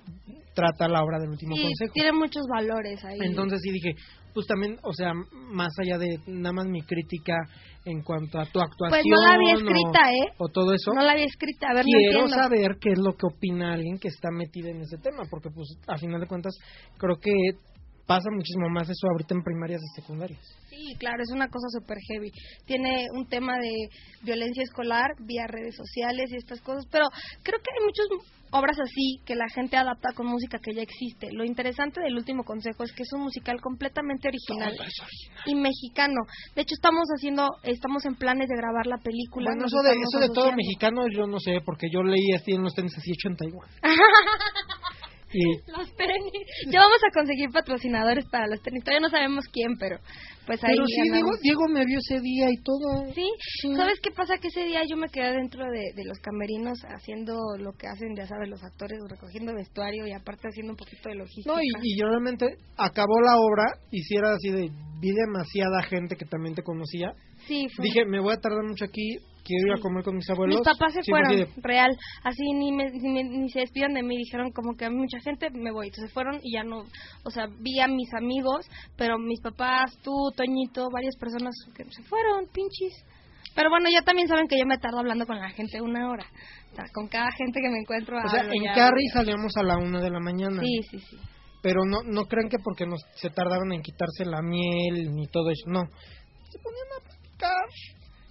trata la obra del último Sí, consejo. tiene muchos valores ahí. Entonces sí dije, pues también, o sea, más allá de nada más mi crítica en cuanto a tu actuación Pues no la había o- escrita, ¿eh? o todo eso, No la había escrita, a ver, quiero saber qué es lo que opina alguien que está metido en ese tema, porque pues a final de cuentas creo que pasa muchísimo más eso ahorita en primarias y secundarias. Sí, claro, es una cosa súper heavy. Tiene un tema de violencia escolar vía redes sociales y estas cosas, pero creo que hay muchas obras así que la gente adapta con música que ya existe. Lo interesante del último consejo es que es un musical completamente original y mexicano. De hecho, estamos haciendo, estamos en planes de grabar la película. Bueno, eso de, eso de todo mexicano yo no sé, porque yo leí así en los tenis así 81. y [LAUGHS] Los tenis. Ya vamos a conseguir patrocinadores para los tenis. Todavía no sabemos quién, pero pues ahí. pero sí, Diego. Diego me vio ese día y todo. Sí, ¿sabes qué pasa? Que ese día yo me quedé dentro de, de los camerinos haciendo lo que hacen, ya sabes, los actores, recogiendo vestuario y aparte haciendo un poquito de logística. No, y, y yo realmente acabó la obra y si era así de, vi demasiada gente que también te conocía. sí, fue- Dije, me voy a tardar mucho aquí, quiero ir a comer con mis abuelos. mis papás se Sí, fue fueron, real, así ni, me- ni, ni se despidan de mí, dijeron como que a mucha gente me voy, entonces se fueron y ya no, o sea, vi a mis amigos, pero mis papás, tú, Toñito, varias personas que se fueron, pinches. Pero bueno, ya también saben que yo me tardo hablando con la gente una hora. O sea, con cada gente que me encuentro. o sea, en ya. Carrie salíamos a la una de la mañana. Sí, sí, sí. Pero no, no crean que porque nos, se tardaron en quitarse la miel ni todo eso, no. Se ponían a platicar.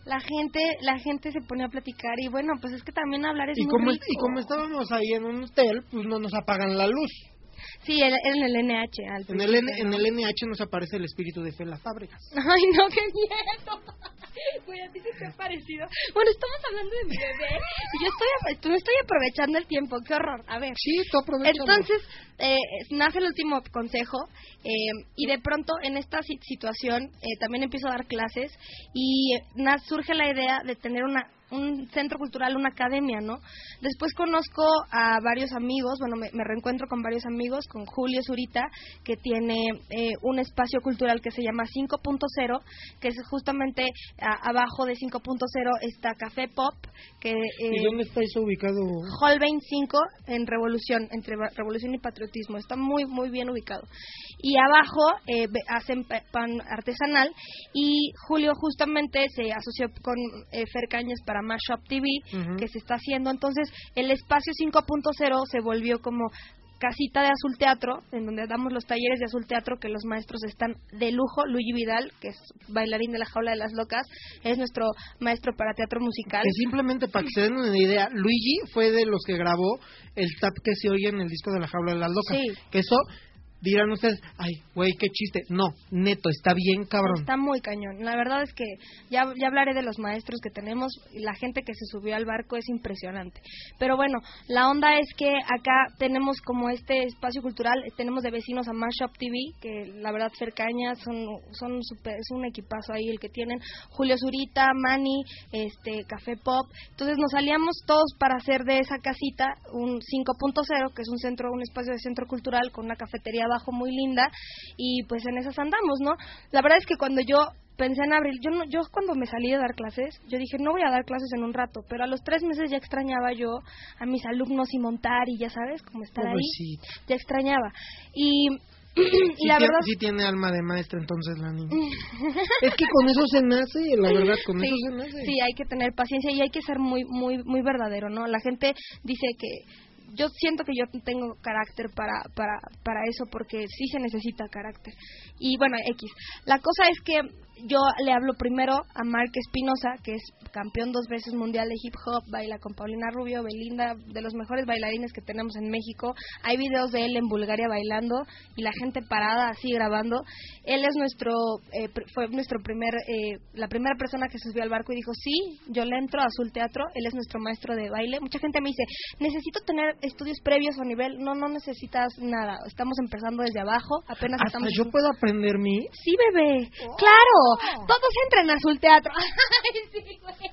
La gente, la gente se pone a platicar y bueno, pues es que también hablar es Y muy como, rico. y como estábamos ahí en un hotel, pues no nos apagan la luz. Sí, en, en el NH. Al En el, en ¿no? el NH nos aparece el espíritu de Fela Fábregas. [LAUGHS] Ay, no, qué miedo. [LAUGHS] Güey, a ti se te ha parecido. Bueno, estamos hablando de mi bebé y yo estoy, tú estoy aprovechando el tiempo. Qué horror. A ver. Sí, tú aprovechalo. Entonces, eh, nace el último consejo eh, y de pronto en esta si- situación eh, también empiezo a dar clases y eh, surge la idea de tener una un centro cultural, una academia, ¿no? Después conozco a varios amigos, bueno, me, me reencuentro con varios amigos, con Julio Zurita, que tiene eh, un espacio cultural que se llama 5.0, que es justamente a- abajo de 5.0 está Café Pop, que... ¿Y eh, dónde está eso ubicado? Holbein 5 en Revolución, entre Revolución y Patriotismo. Está muy, muy bien ubicado. Y abajo eh, hacen pan artesanal y Julio justamente se asoció con eh, Fer Cañas para Mashup TV, Ujú. que se está haciendo. Entonces, el espacio 5.0 se volvió como casita de Azul Teatro, en donde damos los talleres de Azul Teatro, que los maestros están de lujo. Luigi Vidal, que es bailarín de la Jaula de las Locas, es nuestro maestro para teatro musical. Que simplemente para que se den una idea, Luigi fue de los que grabó el tap que se oye en el disco de la jaula de las locas. Sí. Que eso dirán ustedes, ay, güey, qué chiste. No, neto, está bien cabrón. Está muy cañón. La verdad es que ya, ya hablaré de los maestros que tenemos y la gente que se subió al barco es impresionante. Pero bueno, la onda es que acá tenemos como este espacio cultural, tenemos de vecinos a Mashup TV, que la verdad cercañas, son, son super- es un equipazo ahí el que tienen, Julio Zurita, Mani, este, Café Pop. Entonces nos salíamos todos para hacer de esa casita un 5.0, que es un centro, un espacio de centro cultural con una cafetería abajo muy linda y pues en esas andamos, ¿no? La verdad es que cuando yo pensé en abril, yo no, yo cuando me salí de dar clases, yo dije no voy a dar clases en un rato, pero a los tres meses ya extrañaba yo a mis alumnos y montar y ya sabes cómo estar ahí, Pobrecita. ya extrañaba y, [CLEARS THROAT] y Sí la verdad sí tiene alma de maestra entonces la niña. [LAUGHS] es que con eso se nace, la verdad, con sí, eso se nace. sí, hay que tener paciencia y hay que ser muy, muy, muy verdadero, ¿no? La gente dice que yo siento que yo tengo carácter para, para, para eso porque sí se necesita carácter. Y bueno, X. La cosa es que yo le hablo primero a Mark Espinosa, que es campeón dos veces mundial de hip hop, baila con Paulina Rubio, Belinda, de los mejores bailarines que tenemos en México. Hay videos de él en Bulgaria bailando y la gente parada así grabando. Él es nuestro, eh, fue nuestro primer, eh, la primera persona que subió al barco y dijo, sí, yo le entro a Azul Teatro, él es nuestro maestro de baile. Mucha gente me dice, necesito tener estudios previos o nivel. No, no necesitas nada. Estamos empezando desde abajo, apenas Hasta estamos... yo puedo aprender mi... Sí, bebé. Claro. Todos entran a Azul Teatro. [LAUGHS] Ay, sí, güey.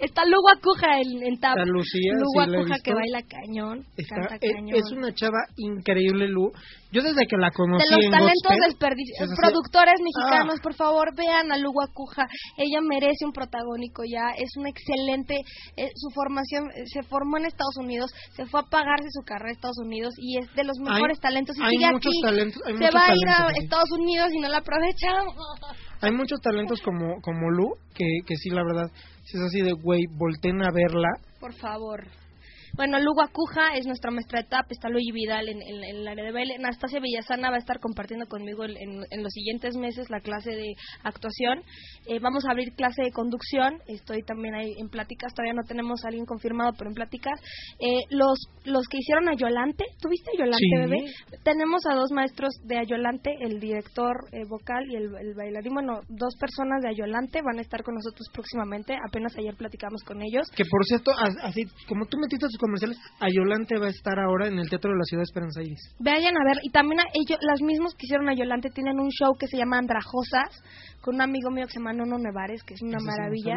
Está Lugo Acuja en, en tap. Está Lucía, Lugo sí Acuja que baila cañón. Está- canta eh, cañón. es una chava increíble, Lu. Yo desde que la conocí de los en talentos desperdiciados. Productores mexicanos, Ah. por favor, vean a Lugo Acuja. Ella merece un protagónico ya. Es una excelente. eh, su formación eh, se formó en Estados Unidos, se fue a pagarse su carrera a Estados Unidos y es de los Hay- mejores talentos. Y hay sigue muchos aquí. talentos- hay se muchos va a ir a. Estados Unidos y no la aprovechamos. Hay muchos talentos como, como Lu, que, que sí, la verdad, si es así de, güey, volteen a verla. Por favor. Bueno, Lugo Acuja es nuestra maestra de TAP, está Luigi Vidal en, en- en el área de baile. Anastasia Villasana va a estar compartiendo conmigo en, en- los siguientes meses la clase de actuación. Eh, vamos a abrir clase de conducción, estoy también ahí en pláticas, todavía no tenemos a alguien confirmado, pero en pláticas. Eh, los, los que hicieron Ayolante, ¿tuviste Ayolante, Sí. bebé? Tenemos a dos maestros de Ayolante, el director eh, vocal y el, el bailarín. Bueno, dos personas de Ayolante van a estar con nosotros próximamente, apenas ayer platicamos con ellos. Que por cierto, as- así como tú metiste tus comerciales, Ayolante va a estar ahora en el Teatro de la Ciudad de Esperanza Iris. Vayan a ver, y también a ellos, las mismos que hicieron a Yolante tienen un show que se llama Andrajosas, con un amigo mío que se llama Nono Nevares, que es una maravilla.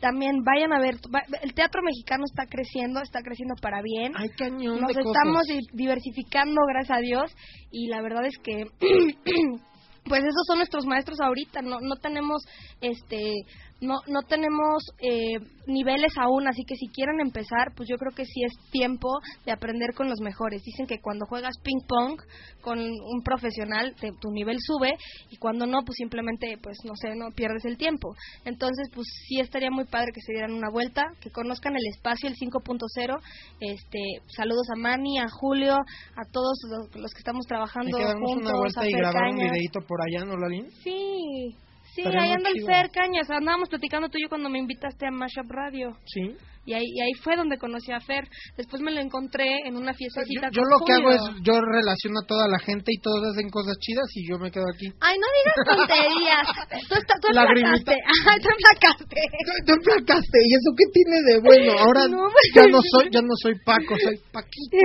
También vayan a ver, va- el teatro mexicano está creciendo, está creciendo para bien. Hay cañón Nos de estamos di- diversificando, gracias a Dios, y la verdad es que, [CLEARS THROAT] pues esos son nuestros maestros ahorita, no, no tenemos, este, no, no tenemos eh, niveles aún, así que si quieren empezar, pues yo creo que sí es tiempo de aprender con los mejores. Dicen que cuando juegas ping pong con un profesional, te- tu nivel sube, y cuando no, pues simplemente, pues no sé, no pierdes el tiempo. Entonces, pues sí estaría muy padre que se dieran una vuelta, que conozcan el espacio, el 5.0. Este, saludos a Mani, a Julio, a todos los, los que estamos trabajando juntos, una vuelta a y grabar un videito por allá, ¿no, Lalín? Sí, sí, ahí anda el. Fer Cañas. Andábamos platicando tú y yo cuando me invitaste a Mashup Radio. Sí. Y ahí, y ahí fue donde conocí a Fer. Después me lo encontré en una fiestecita yo con lo que hago es, yo relaciono a toda la gente y todos hacen cosas chidas y yo me quedo aquí. Ay, no digas tonterías. [LAUGHS] Tú, está- tú emplacaste. [LAUGHS] Ay, tú emplacaste. Te emplacaste, ¿y eso qué tiene de bueno? [LAUGHS] Ahora No, ya no soy ya no soy Paco, soy Paquito.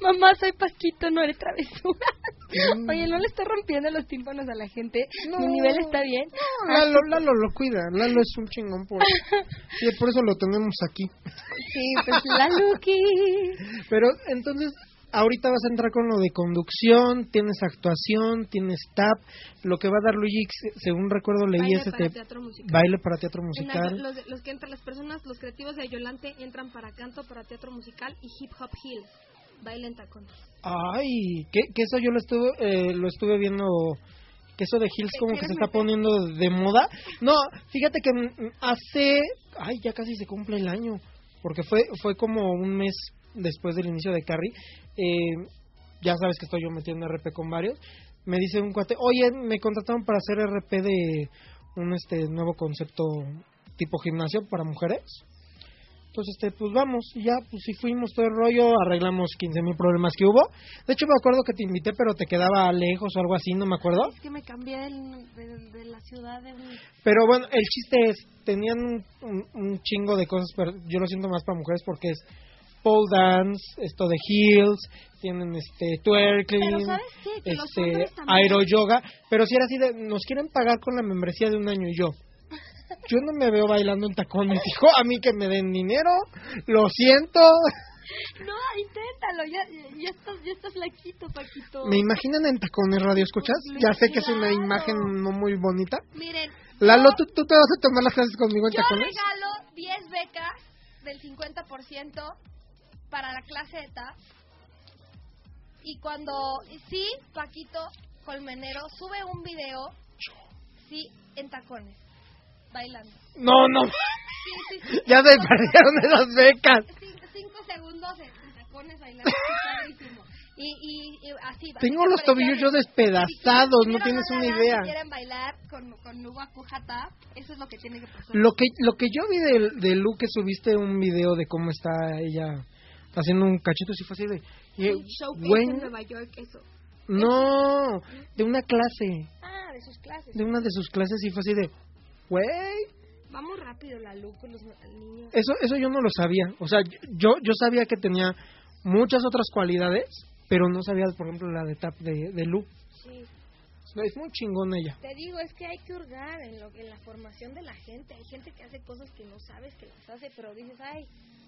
Mamá, soy Paquito, no eres travesura. Mm. Oye, no le estoy rompiendo los tímpanos a la gente. No. Mi nivel está bien. No, Lalo, Lalo lo cuida, Lalo es un chingón por Sí, por eso lo tenemos aquí. Sí, pues la Lucky. [LAUGHS] Pero entonces ahorita vas a entrar con lo de conducción, tienes actuación, tienes tap, lo que va a dar Luigi, se- según recuerdo leí Baile ese para te- teatro musical. baile para teatro En musical. la- los, los que entran, las personas, los creativos de Ayolante entran para canto, para teatro musical y hip hop hill. Baile en tacones. Ay, que, que eso yo lo estuve, eh, lo estuve viendo, que eso de Hills ¿Te como que se está poniendo de moda. No, fíjate que mm, hace, ay, ya casi se cumple el año, porque fue fue como un mes después del inicio de Carrie. Eh, ya sabes que estoy yo metiendo RP con varios. Me dice un cuate, oye, me contrataron para hacer RP de un este nuevo concepto tipo gimnasio para mujeres. Entonces, este, pues vamos, y ya, pues si fuimos todo el rollo, arreglamos 15 mil problemas que hubo. De hecho, me acuerdo que te invité, pero te quedaba lejos o algo así, no me acuerdo. Es que me cambié del- de, de la ciudad de. Pero bueno, el chiste es, tenían un, un- un chingo de cosas, pero yo lo siento más para mujeres porque es pole dance, esto de heels, tienen este twerking, este aero yoga, pero si era así de, nos quieren pagar con la membresía de un año y yo. Yo no me veo bailando en tacones, hijo, a mí que me den dinero, lo siento. No, inténtalo, ya, ya, estás, ya estás flaquito, Paquito. ¿Me imaginan en tacones radio escuchas? Ya sé que es una imagen no muy bonita. Miren, Lalo, yo- ¿tú, tú te vas a tomar las clases conmigo en Yo tacones? regalo 10 becas del 50% para la clase de. Y cuando, sí, Paquito Colmenero sube un video, sí, en tacones, bailando. No, no. Sí, sí, sí. Ya se perdieron esas becas. Cin- Cinco segundos en, tacones bailando. Y, y, y así. Tengo así los tobillos yo despedazados, si no tienes una bailar, idea. Si quieren bailar con, con Kujata, eso es lo que tiene que pasar. Lo que lo que yo vi de, de Lu que subiste un video de cómo está ella haciendo un cachito si fue así de y, en Nueva York, eso. no, de una clase, Ah, de sus clases. de una de sus clases y fue así de güey, Vamos rápido, la luz con los niños. eso eso yo no lo sabía, o sea, yo yo sabía que tenía muchas otras cualidades, pero no sabía, por ejemplo, la de tap de, de Lu. Sí. Es muy chingón ella. Te digo, es que hay que hurgar en, lo, en la formación de la gente. Hay gente que hace cosas que no sabes que las hace, pero dices, ay,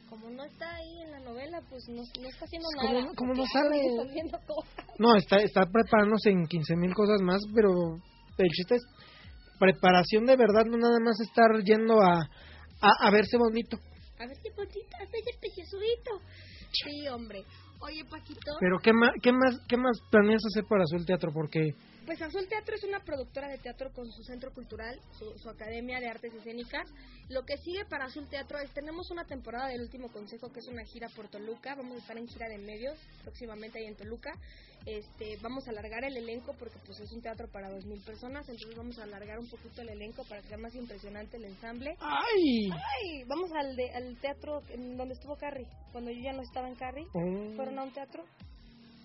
como no está ahí en la novela, pues no, no está haciendo Como nada. como no sale. está. No, está, está preparándose en 15 mil cosas más, pero el chiste es preparación de verdad, no nada más estar yendo a, a, a verse bonito. A ver qué bonita, bella preciosuito. Sí, hombre. Oye, Paquito, Pero ¿qué más, qué más, qué más planeas hacer para Azul Teatro? Porque pues Azul Teatro es una productora de teatro con su centro cultural, su, su academia de artes escénicas. Lo que sigue para Azul Teatro es, tenemos una temporada del último consejo que es una gira por Toluca, vamos a estar en gira de medios próximamente ahí en Toluca. Este, vamos a alargar el elenco porque pues es un teatro para dos mil personas, entonces vamos a alargar un poquito el elenco para que sea más impresionante el ensamble. ¡ay! Ay, vamos al, de- al teatro en donde estuvo Carrie, cuando yo ya no estaba en Carrie, Oh. fueron a un teatro.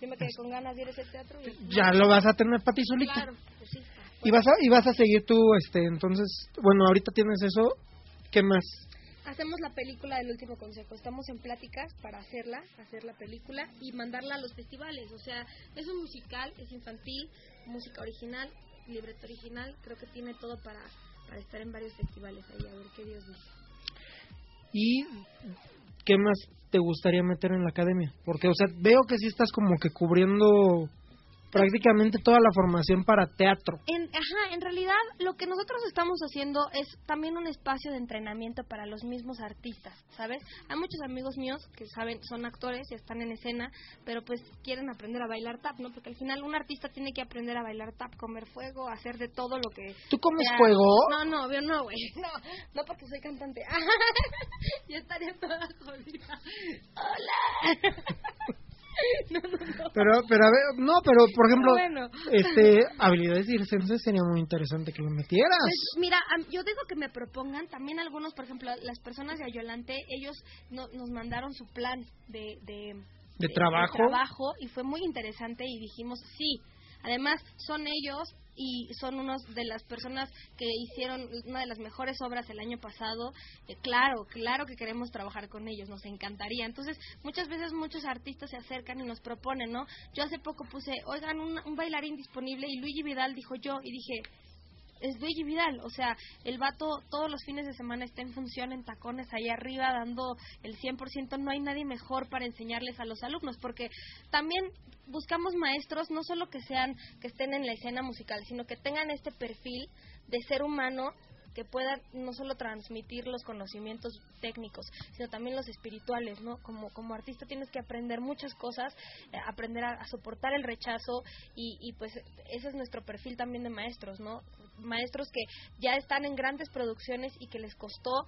Yo me quedé con ganas de ir a ese teatro. Y, ya lo vas a tener para ti. Claro, pues sí. Y vas a y vas a seguir tú este, entonces, bueno, ahorita tienes eso, ¿qué más? Hacemos la película del último consejo. Estamos en pláticas para hacerla, hacer la película y mandarla a los festivales. O sea, es un musical, es infantil, música original, libreto original. Creo que tiene todo para, para estar en varios festivales ahí. A ver qué Dios dice. ¿Y qué más te gustaría meter en la academia? Porque, o sea, veo que sí estás como que cubriendo prácticamente toda la formación para teatro. En, ajá, en realidad lo que nosotros estamos haciendo es también un espacio de entrenamiento para los mismos artistas, ¿sabes? Hay muchos amigos míos que saben, son actores y están en escena, pero pues quieren aprender a bailar tap, ¿no? Porque al final un artista tiene que aprender a bailar tap, comer fuego, hacer de todo lo que... ¿Tú comes sea- fuego? No, no, obvio no, güey. [LAUGHS] No, no porque soy cantante. [LAUGHS] Yo estaría toda jodida. [LAUGHS] Hola. [LAUGHS] No, no, no. Pero, pero a ver, no, pero por ejemplo, Bueno. este, habilidades circenses sería muy interesante que lo metieras. Pues mira, yo digo que me propongan, también algunos, por ejemplo, las personas de Ayolante, ellos no- nos mandaron su plan de, de, ¿De trabajo? trabajo y fue muy interesante y dijimos sí. Además, son ellos y son unos de las personas que hicieron una de las mejores obras el año pasado. Eh, claro, claro que queremos trabajar con ellos, nos encantaría. Entonces, muchas veces muchos artistas se acercan y nos proponen, ¿no? Yo hace poco puse, oigan, un, un bailarín disponible y Luigi Vidal dijo yo y dije, es Luigi Vidal, o sea, el vato todos los fines de semana está en función en tacones ahí arriba dando el 100%, no hay nadie mejor para enseñarles a los alumnos, porque también buscamos maestros no solo que sean que estén en la escena musical, sino que tengan este perfil de ser humano que puedan no solo transmitir los conocimientos técnicos, sino también los espirituales, ¿no? Como, como artista tienes que aprender muchas cosas, eh, aprender a, a soportar el rechazo y, y pues ese es nuestro perfil también de maestros, ¿no? Maestros que ya están en grandes producciones y que les costó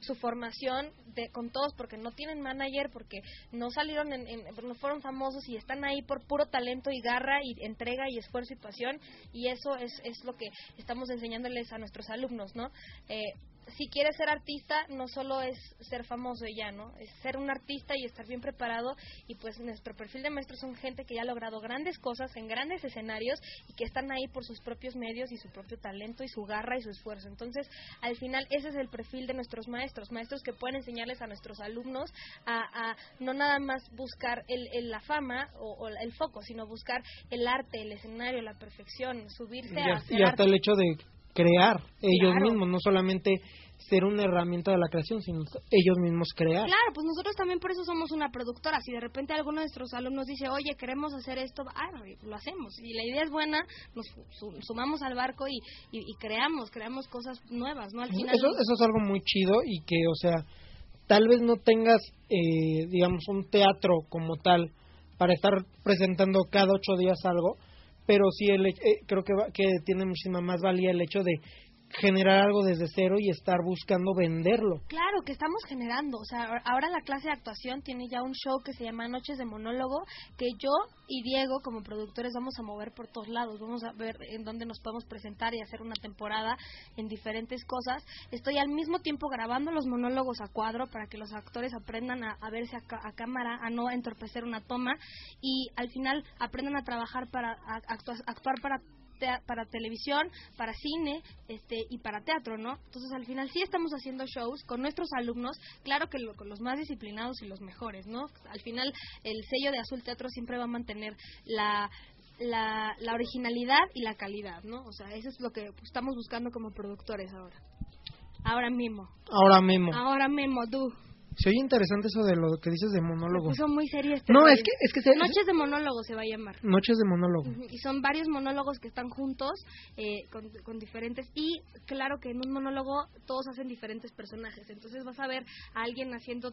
su formación de, con todos porque no tienen manager, porque no salieron, en, no fueron famosos y están ahí por puro talento y garra y entrega y esfuerzo y pasión y eso es, es lo que estamos enseñándoles a nuestros alumnos, ¿no? Eh, si quieres ser artista, no solo es ser famoso y ya, ¿no? Es ser un artista y estar bien preparado y pues nuestro perfil de maestros son gente que ya ha logrado grandes cosas en grandes escenarios y que están ahí por sus propios medios y su propio talento y su garra y su esfuerzo. Entonces, al final, ese es el perfil de nuestros maestros, maestros que pueden enseñarles a nuestros alumnos a, a no nada más buscar el, el- la fama o, o el foco, sino buscar el arte, el escenario, la perfección, subirse Y, a y hasta arte. el hecho de crear ellos Claro. mismos, no solamente ser una herramienta de la creación, sino ellos mismos crear. Claro, pues nosotros también por eso somos una productora. Si de repente alguno de nuestros alumnos dice, oye, queremos hacer esto, ah, lo hacemos. Y la idea es buena, nos su- sumamos al barco y, y, y creamos, creamos cosas nuevas, ¿no? Al final. Eso, eso es algo muy chido y que, o sea, tal vez no tengas, eh, digamos, un teatro como tal para estar presentando cada ocho días algo, pero sí el, eh, creo que, va- que tiene muchísima más valía el hecho de generar algo desde cero y estar buscando venderlo. Claro, que estamos generando. O sea, ahora la clase de actuación tiene ya un show que se llama Noches de Monólogo, que yo y Diego, como productores, vamos a mover por todos lados. Vamos a ver en dónde nos podemos presentar y hacer una temporada en diferentes cosas. Estoy al mismo tiempo grabando los monólogos a cuadro para que los actores aprendan a, verse a, a cámara, a no entorpecer una toma y al final aprendan a trabajar para a- actua- actuar para para televisión, para cine este y para teatro, ¿no? Entonces al final sí estamos haciendo shows con nuestros alumnos, claro que lo- con los más disciplinados y los mejores, ¿no? Al final el sello de Azul Teatro siempre va a mantener la la, la originalidad y la calidad, ¿no? O sea, eso es lo que estamos buscando como productores ahora. Ahora mismo. Ahora mismo. Ahora mismo, tú. Se oye interesante eso de lo que dices de Se monólogos. puso muy serio este No, es que, es que se- Noches de monólogo se va a llamar. Noches de monólogo. Y son varios monólogos que están juntos eh, con, con diferentes. Y claro que en un monólogo todos hacen diferentes personajes. Entonces vas a ver a alguien haciendo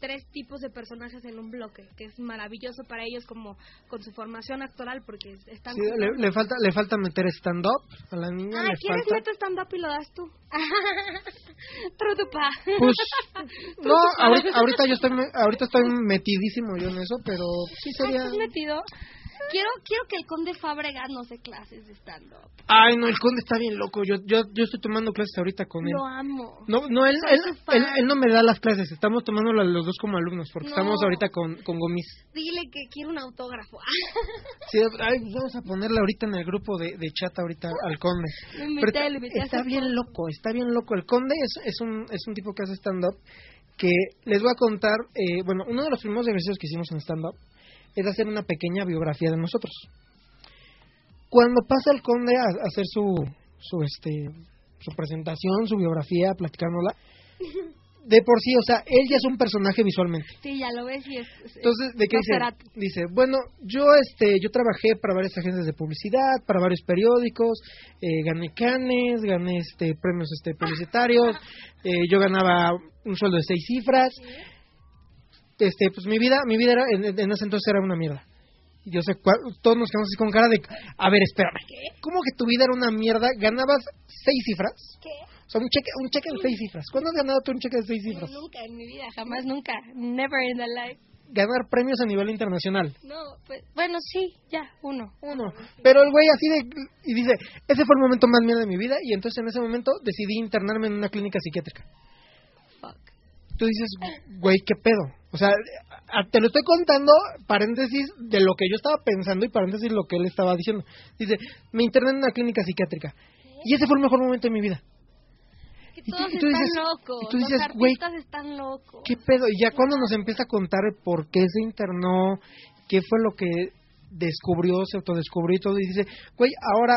tres tipos de personajes en un bloque, que es maravilloso para ellos como con su formación actoral porque están. Sí, le, le falta le falta meter stand up a la niña, Ah, ¿quieres falta meter stand-up y lo das tú? [LAUGHS] Trutupa. Pues [LAUGHS] no, ahorita, ahorita yo estoy ahorita estoy metidísimo yo en eso, pero sí Ay, sería ¿estás metido? Quiero, quiero que el conde Fábregas nos dé clases de stand-up. Ay, no, el conde está bien loco. Yo yo yo estoy tomando clases ahorita con él. Lo amo. No, no, él, él, él, él no me da las clases, estamos tomando los dos como alumnos, porque No. estamos ahorita con, con Gomis. Dile que quiero un autógrafo. [LAUGHS] Sí, ay, vamos a ponerle ahorita en el grupo de, de chat ahorita al conde. Lo invité, Pero lo invité está bien loco, está bien loco. El conde es, es, un, es un tipo que hace stand-up que les voy a contar, eh, bueno, uno de los primeros ejercicios que hicimos en stand-up es hacer una pequeña biografía de nosotros. Cuando pasa el conde a, hacer su, su, este, su presentación, su biografía, platicándola, [LAUGHS] de por sí, o sea, él ya es un personaje visualmente. Sí, ya lo ves y es... es- Entonces, ¿de qué dice? Dice, bueno, yo este yo trabajé para varias agencias de publicidad, para varios periódicos, eh, gané canes, gané este premios este [LAUGHS] publicitarios, eh, yo ganaba un sueldo de seis cifras. Este, pues mi vida, mi vida era en, en ese entonces era una mierda. Yo sé, todos nos quedamos así con cara de, a ver, espérame, ¿cómo que tu vida era una mierda? ¿Ganabas seis cifras? ¿Qué? O sea, un cheque, un cheque de seis cifras. ¿Cuándo has ganado tú un cheque de seis cifras? Nunca en mi vida, jamás, nunca. Never in the life. Ganar premios a nivel internacional. No, pues, bueno, sí, ya, uno. uno. Pero el güey así de... Y dice, ese fue el momento más mierda de mi vida y entonces en ese momento decidí internarme en una clínica psiquiátrica. Fuck. Tú dices, güey, ¿qué pedo? O sea, te lo estoy contando, paréntesis, de lo que yo estaba pensando y paréntesis lo que él estaba diciendo. Dice, me interné en una clínica psiquiátrica. Y ese fue el mejor momento de mi vida. Que Y tú- y tú están dices- locos. y tú dices, Los están locos. ¿Qué pedo? Y ya cuando nos empieza a contar por qué se internó, qué fue lo que descubrió, se autodescubrió y todo, y dice, güey, ahora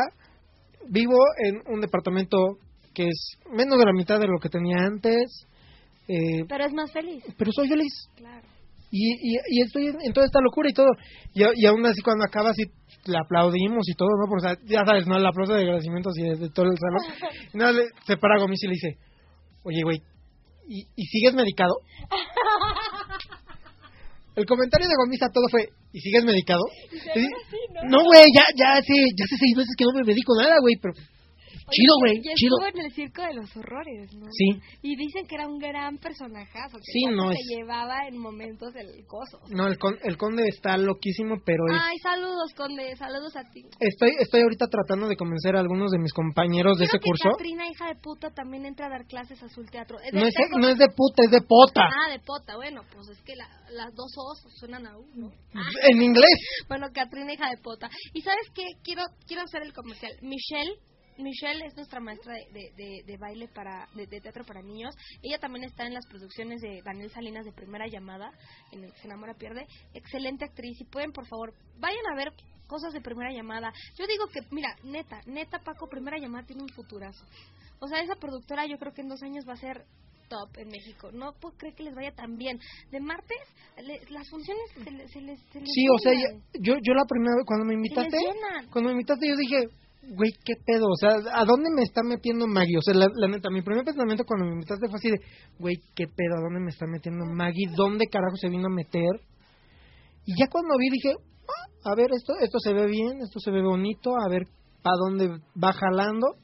vivo en un departamento que es menos de la mitad de lo que tenía antes, eh, Pero es más feliz. pero soy feliz. Claro. Y, y, y estoy en, en toda esta locura y todo. Y, y aún así cuando acaba así le aplaudimos y todo, ¿no? Porque, o sea, ya sabes, ¿no? El aplauso de agradecimiento así de, todo el salón. [LAUGHS] Y nada, le, se para a Gomis y le dice, oye, güey, ¿y, ¿y sigues medicado? El comentario de Gomis a todo fue, ¿y sigues medicado? Y di- no, güey, ya, ya hace, ya hace seis meses que no me medico nada, güey, pero... Chido, güey, chido. estuvo en el circo de los horrores, ¿no? Sí. Y dicen que era un gran personajazo. Que Sí, no, cuate es- se llevaba en momentos el coso. No, el, con- el conde está loquísimo, pero es... Ay, saludos, Conde. Saludos a ti. Estoy, estoy ahorita tratando de convencer a algunos de mis compañeros de ese que curso. Katrina, hija de puta, también entre a dar clases a Azul Teatro. No es, tengo- no es de puta, es de pota. Ah, de pota. Bueno, pues es que la- las dos os suenan a uno. En inglés. [LAUGHS] Bueno, Katrina, hija de pota. Y sabes qué? Quiero, quiero hacer el comercial. Michelle. Michelle es nuestra maestra de, de, de- de baile para de, teatro para niños. Ella también está en las producciones de Daniel Salinas de Primera Llamada, en el que se enamora pierde. Excelente actriz. Y pueden, por favor, vayan a ver cosas de Primera Llamada. Yo digo que, mira, neta, neta, Paco, Primera Llamada tiene un futurazo. O sea, esa productora yo creo que en dos años va a ser top en México. No puedo creer que les vaya tan bien. De martes, le- las funciones se, les- se les, se les Sí, o sea, yo, yo la primera vez, cuando me invitaste, cuando me invitaste yo dije, güey, ¿qué pedo? O sea, ¿a dónde me está metiendo Maggie? O sea, la, la neta, mi primer pensamiento cuando me invitaste fue así de, güey, ¿qué pedo? ¿A dónde me está metiendo Maggie? ¿Dónde carajo se vino a meter? Y ya cuando vi dije, "Ah, a ver, esto, esto se ve bien, esto se ve bonito, a ver para dónde va jalando.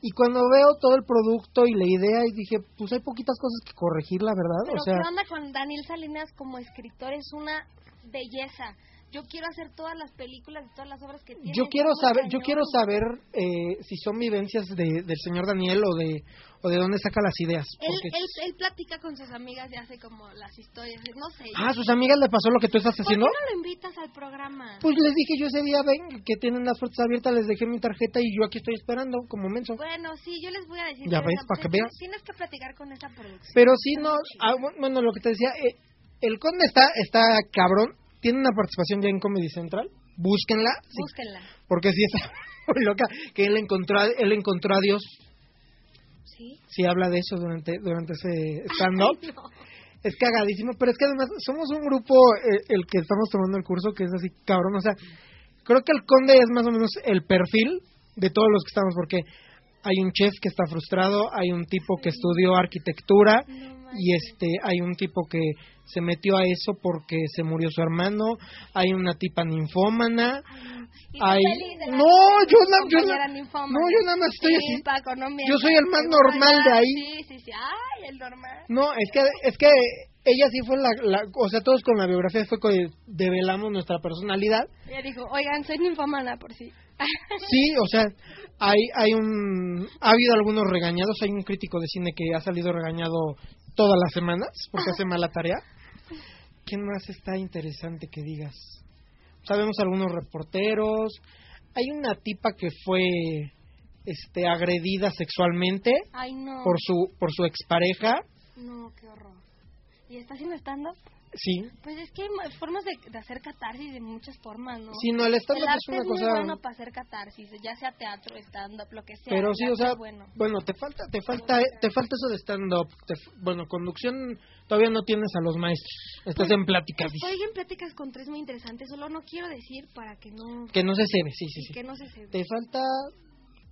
Y cuando veo todo el producto y la idea, y dije, pues hay poquitas cosas que corregir, la verdad. Pero o sea, ¿qué onda con Daniel Salinas como escritor? Es una belleza. Yo quiero hacer todas las películas y todas las obras que tiene. yo quiero saber, yo quiero saber eh, si son vivencias de, del señor Daniel o de o de dónde saca las ideas. Él, porque- él, él platica con sus amigas y hace como las historias. No sé. Ah, a sus amigas le pasó lo que tú estás ¿Por qué haciendo. no lo invitas al programa? Pues les dije yo ese día, ven, que tienen las puertas abiertas, les dejé mi tarjeta y yo aquí estoy esperando, como menso. Bueno, sí, yo les voy a decir. Ya ves, para que veas. Tienes que platicar con esa producción. Pero sí, no, ah, bu- bueno, lo que te decía, eh, el conde está, está cabrón, tiene una participación ya en Comedy Central, búsquenla, sí, Búsquenla. porque sí está [LAUGHS] muy loca, que él encontró, a- él encontró a Dios, ¿Sí? sí habla de eso durante, durante ese stand-up. No. Es cagadísimo, pero es que además somos un grupo, eh, el que estamos tomando el curso, que es así cabrón. O sea, creo que el conde es más o menos el perfil de todos los que estamos, porque hay un chef que está frustrado, hay un tipo que estudió arquitectura No y este hay un tipo que se metió a eso porque se murió su hermano, hay una tipa ninfómana, hay no, yo na- yo na- no, yo nada más estoy Sí, así. Paco, no Yo soy el más normal de ahí. Sí, sí, sí. Ay, el normal. No, es que es que ella sí fue la, la- o sea, todos con la biografía fue que develamos nuestra personalidad. Ella dijo, oigan, soy ninfómana por si. Sí, o sea, hay hay un ha habido algunos regañados, hay un crítico de cine que ha salido regañado todas las semanas porque hace mala tarea. ¿Quién más está interesante que digas? Sabemos algunos reporteros. Hay una tipa que fue este agredida sexualmente Ay, no. por su por su expareja. No, qué horror. ¿Y está haciendo stand-up? Sí. Pues es que hay ma- formas de, de hacer catarsis de muchas formas, ¿no? Sí, no, el stand-up es una es muy cosa bueno para hacer catarsis, ya sea teatro, stand-up, lo que sea. Pero sí, o sea, bueno. bueno, te falta, te falta, te falta eso de stand-up. Bueno, conducción todavía no tienes a los maestros. Estás Pues, en pláticas. Estoy en pláticas con tres muy interesantes, solo no quiero decir para que no... Que no se ve, sí, sí, sí. que no se se Te falta,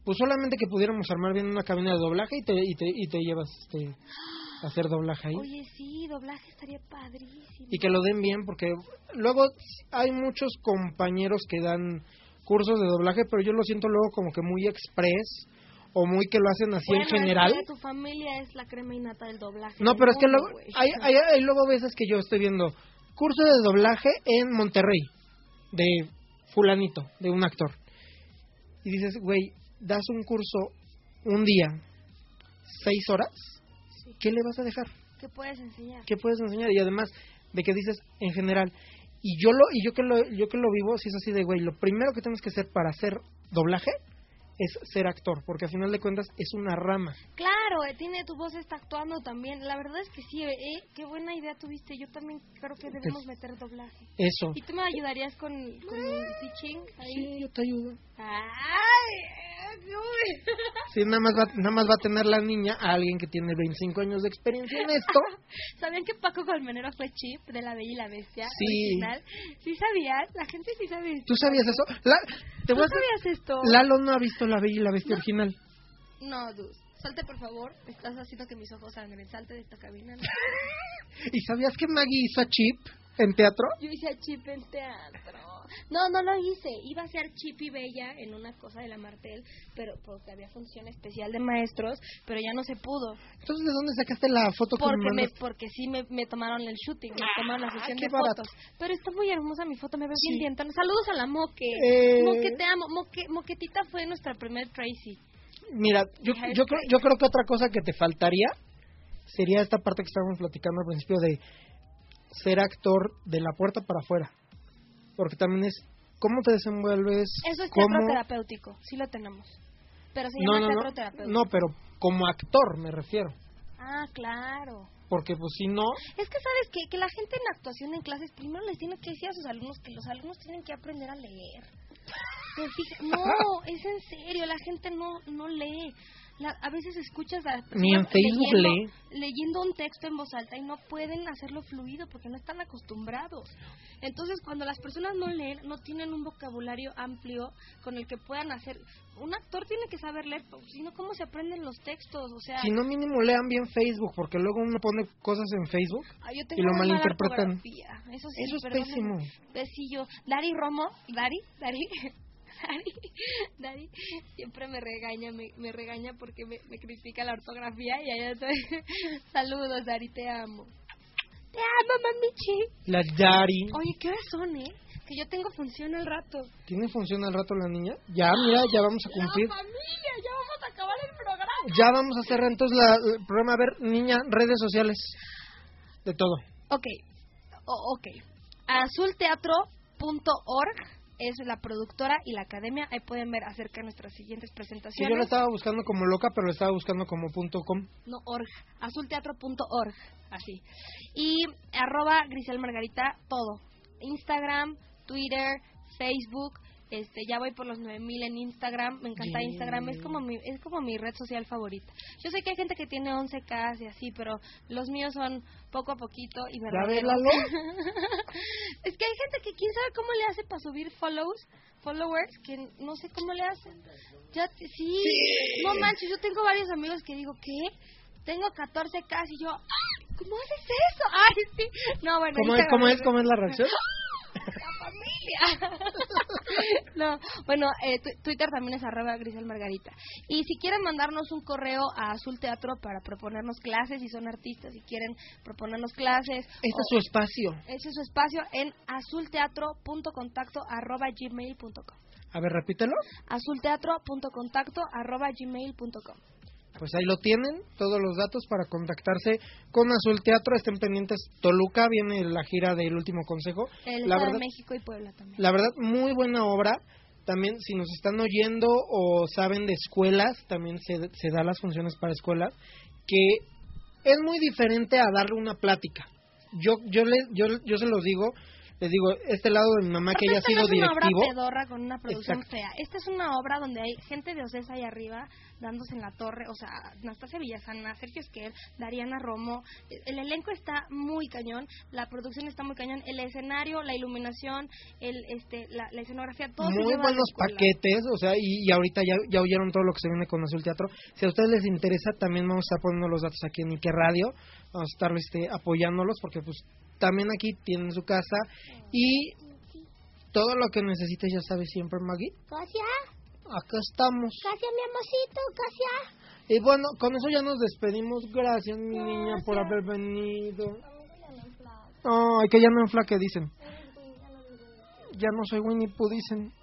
pues solamente que pudiéramos armar bien una cabina de doblaje y te, y te, y te llevas este, a hacer doblaje ahí. Oye, sí, doblaje estaría padrísimo. Y que lo den bien, porque luego hay muchos compañeros que dan cursos de doblaje, pero yo lo siento luego como que muy express o muy que lo hacen así Bueno, en general. tu familia es la crema innata del doblaje. No, pero es que luego, hay, hay, hay luego veces que yo estoy viendo curso de doblaje en Monterrey, de fulanito, de un actor. Y dices, güey, das un curso un día, seis horas, Sí. ¿qué le vas a dejar? ¿Qué puedes enseñar? ¿Qué puedes enseñar? Y además de que dices en general, y yo lo y yo que lo yo que lo vivo, si es así de, güey, lo primero que tienes que hacer para hacer doblaje es ser actor, porque al final de cuentas es una rama. Claro, eh, tiene tu voz está actuando también. La verdad es que sí, eh, eh, qué buena idea tuviste. Yo también creo que debemos meter doblaje. Eso. ¿Y tú me ayudarías con, con el teaching? Ahí? Sí, yo te ayudo. ¡Ay! [LAUGHS] Sí, nada más, va, nada más va a tener la niña a alguien que tiene 25 años de experiencia en esto. [LAUGHS] ¿Sabían que Paco Colmenero fue Chip de La Bella y la Bestia Sí. original? ¿Sí sabían? La gente sí sabe esto. ¿Tú sabías eso? La, te ¿Tú a sabías esto? Lalo no ha visto La Bella y la Bestia No. original. No, Dus. Salte, por favor. Estás haciendo que mis ojos sangren. Salte de esta cabina. [LAUGHS] ¿Y sabías que Maggie hizo a Chip en teatro? Yo hice a Chip en teatro. No, no lo hice. Iba a ser Chip y Bella en una cosa de la Martel, pero porque había función especial de maestros, pero ya no se pudo. Entonces, ¿de dónde sacaste la foto que Porque me me, porque sí me, me tomaron el shooting, me tomaron la Ah, sesión de barato. fotos. Pero está muy hermosa mi foto, me veo Sí. bien dientona. Saludos a la Moque. Eh. Moque, te amo. Moque, Moquetita fue nuestra primer Tracy. Mira, yo, yo, creo, yo creo que otra cosa que te faltaría sería esta parte que estábamos platicando al principio de ser actor de la puerta para afuera. Porque también es cómo te desenvuelves, Eso es cómo... teatro terapéutico, sí lo tenemos. Pero se No, llama no, teatro no, terapéutico. no, pero como actor me refiero. Ah, claro. Porque pues si no, Es que sabes que, que la gente en actuación en clases primero les tiene que decir a sus alumnos que los alumnos tienen que aprender a leer. Fija- No, [LAUGHS] es en serio, la gente no no lee. La- a veces escuchas a Ni en Facebook leyendo, leyendo un texto en voz alta y no pueden hacerlo fluido porque no están acostumbrados. Entonces, cuando las personas no leen, no tienen un vocabulario amplio con el que puedan hacer. Un actor tiene que saber leer, pues, si no, ¿cómo se aprenden los textos? O sea, si no mínimo lean bien Facebook, porque luego uno pone cosas en Facebook Ah, yo tengo y lo malinterpretan. Eso sí, Eso es pésimo. Besillo. Dari Romo, Dari, Dari. [LAUGHS] Dari, [LAUGHS] Dari siempre me regaña, me, me regaña porque me, me critica la ortografía y allá estoy. [LAUGHS] Saludos, Dari, te amo. Te amo, mamichi. La Dari. Oye, ¿qué horas son, eh? Que yo tengo función al rato. ¿Tiene función al rato la niña? Ya, mira, ya vamos a cumplir. La familia, ya vamos a acabar el programa. Ya vamos a cerrar entonces la, el programa. A ver, niña, redes sociales. De todo. Ok, o- ok. Azulteatro.org es la productora y la academia. Ahí pueden ver acerca de nuestras siguientes Sí, yo presentaciones. la estaba buscando como loca, pero la estaba buscando como punto .com. No, org. Azulteatro.org. Así. Y arroba Grisel Margarita, todo. Instagram, Twitter, Facebook. Este, ya voy por los 9000 en Instagram. Me encanta. Instagram. Es como mi es como mi red social favorita. Yo sé que hay gente que tiene 11k y así, pero los míos son poco a poquito y ¿Ya ves, verdaderos. Es que hay gente que quién sabe cómo le hace para subir follows, followers, que no sé cómo le hacen. Ya sí, no manches, yo tengo varios amigos que digo, ¿qué? Tengo 14k y yo, "Ah, ¿cómo haces eso? [LAUGHS] Ay, sí. No, bueno, ¿Cómo es, cómo es, cómo es la reacción? [LAUGHS] la familia. [LAUGHS] [LAUGHS] no, bueno, eh, Twitter también es arroba Grisel Margarita. Y si quieren mandarnos un correo a Azul Teatro para proponernos clases, si son artistas y quieren proponernos clases, Este es su espacio. ese es su espacio en azulteatro.contacto arroba gmail.com. A ver, repítelo. azulteatro.contacto arroba gmail.com. Pues ahí lo tienen, todos los datos para contactarse con Azul Teatro. Estén pendientes. Toluca viene la gira del último consejo. El La verdad, de México y Puebla también. la verdad, muy buena obra. También, si nos están oyendo o saben de escuelas, también se, se da las funciones para escuelas, que es muy diferente a darle una plática. Yo, yo, le, yo, yo se los digo, les digo, este lado de mi mamá que Aparte, ella ha esta sido no es una directivo. obra pedorra con una producción Exacto. fea. Esta es una obra donde hay gente de Ocesa ahí arriba dándose en la torre. O sea, Nastasia Villasana, Sergio Esquer, Dariana Romo. El elenco está muy cañón. La producción está muy cañón. El escenario, la iluminación, el este la, la escenografía, todo muy buenos paquetes, o sea, y, y ahorita ya, ya oyeron todo lo que se viene con Azul Teatro. Si a ustedes les interesa, también vamos a estar poniendo los datos aquí en Ike Radio, vamos a estar este, apoyándolos porque pues también aquí tienen su casa y todo lo que necesites ya sabes siempre, Maggie. Gracias, Acá estamos. gracias mi amorcito, gracias. Y bueno, con eso ya nos despedimos. Gracias, mi niña, por haber venido. Ay, que ya no enflaque, dicen. Ya no soy Winnie Pooh, dicen. [LAUGHS]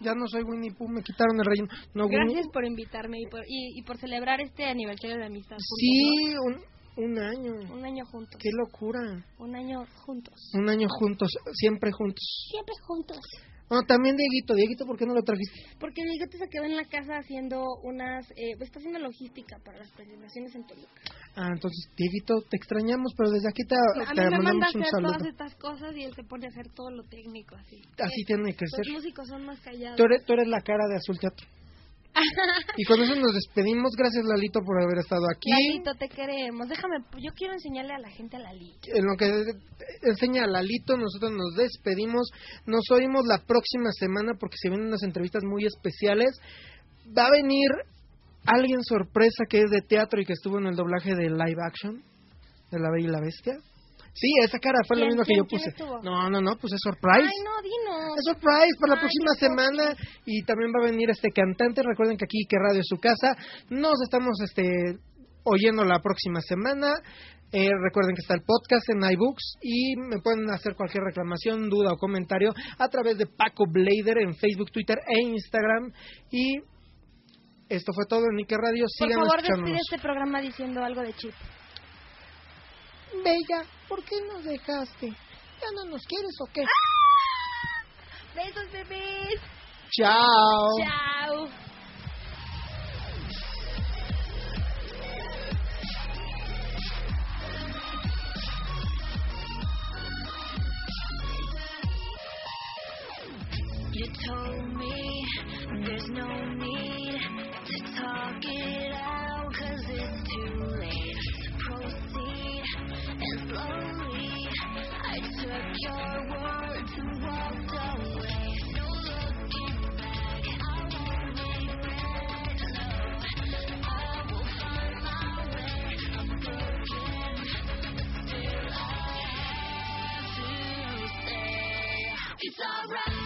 Ya no soy Winnie Pooh, me quitaron el relleno. No, Winnie- Gracias por invitarme y por, y, y por celebrar este aniversario de amistad. Sí, un, un año. ¿no? Un año juntos. Qué locura. Un año juntos. Un año juntos, siempre juntos. Siempre juntos. Bueno, también Dieguito. Dieguito, ¿por qué no lo trajiste? Porque mi gato se quedó en la casa haciendo unas... Eh, está haciendo logística para las presentaciones en Toluca. Ah, entonces, Dieguito, te extrañamos, pero desde aquí te, A te mí me manda a mandamos un hacer saludo. todas estas cosas y él se pone a hacer todo lo técnico así. Así Eh, tiene que Los ser. músicos son más callados. Tú eres, tú eres la cara de Azul Teatro. [LAUGHS] Y con eso nos despedimos. Gracias, Lalito, por haber estado aquí. Lalito, te queremos. Déjame, yo quiero enseñarle a la gente a Lalito. En lo que enseña Lalito, nosotros nos despedimos. Nos oímos la próxima semana porque se vienen unas entrevistas muy especiales. Va a venir alguien sorpresa que es de teatro y que estuvo en el doblaje de live action de La Bella y la Bestia. Sí, esa cara fue lo ¿Quién, mismo que yo puse. No, no, no, pues es surprise. Ay, no, dinos. Es surprise para la próxima semana y también va a venir este cantante. Recuerden que aquí que Radio es su casa. Nos estamos este oyendo la próxima semana. Eh, recuerden que está el podcast en iBooks y me pueden hacer cualquier reclamación, duda o comentario a través de Paco Blader en Facebook, Twitter e Instagram. Y esto fue todo en Nike Radio. Por Sigan favor, despide este programa diciendo algo de Chip. Bella, ¿por qué nos dejaste? ¿Ya no nos quieres o qué? Besos, bebés. Chao. Chao. You told me there's no need alright,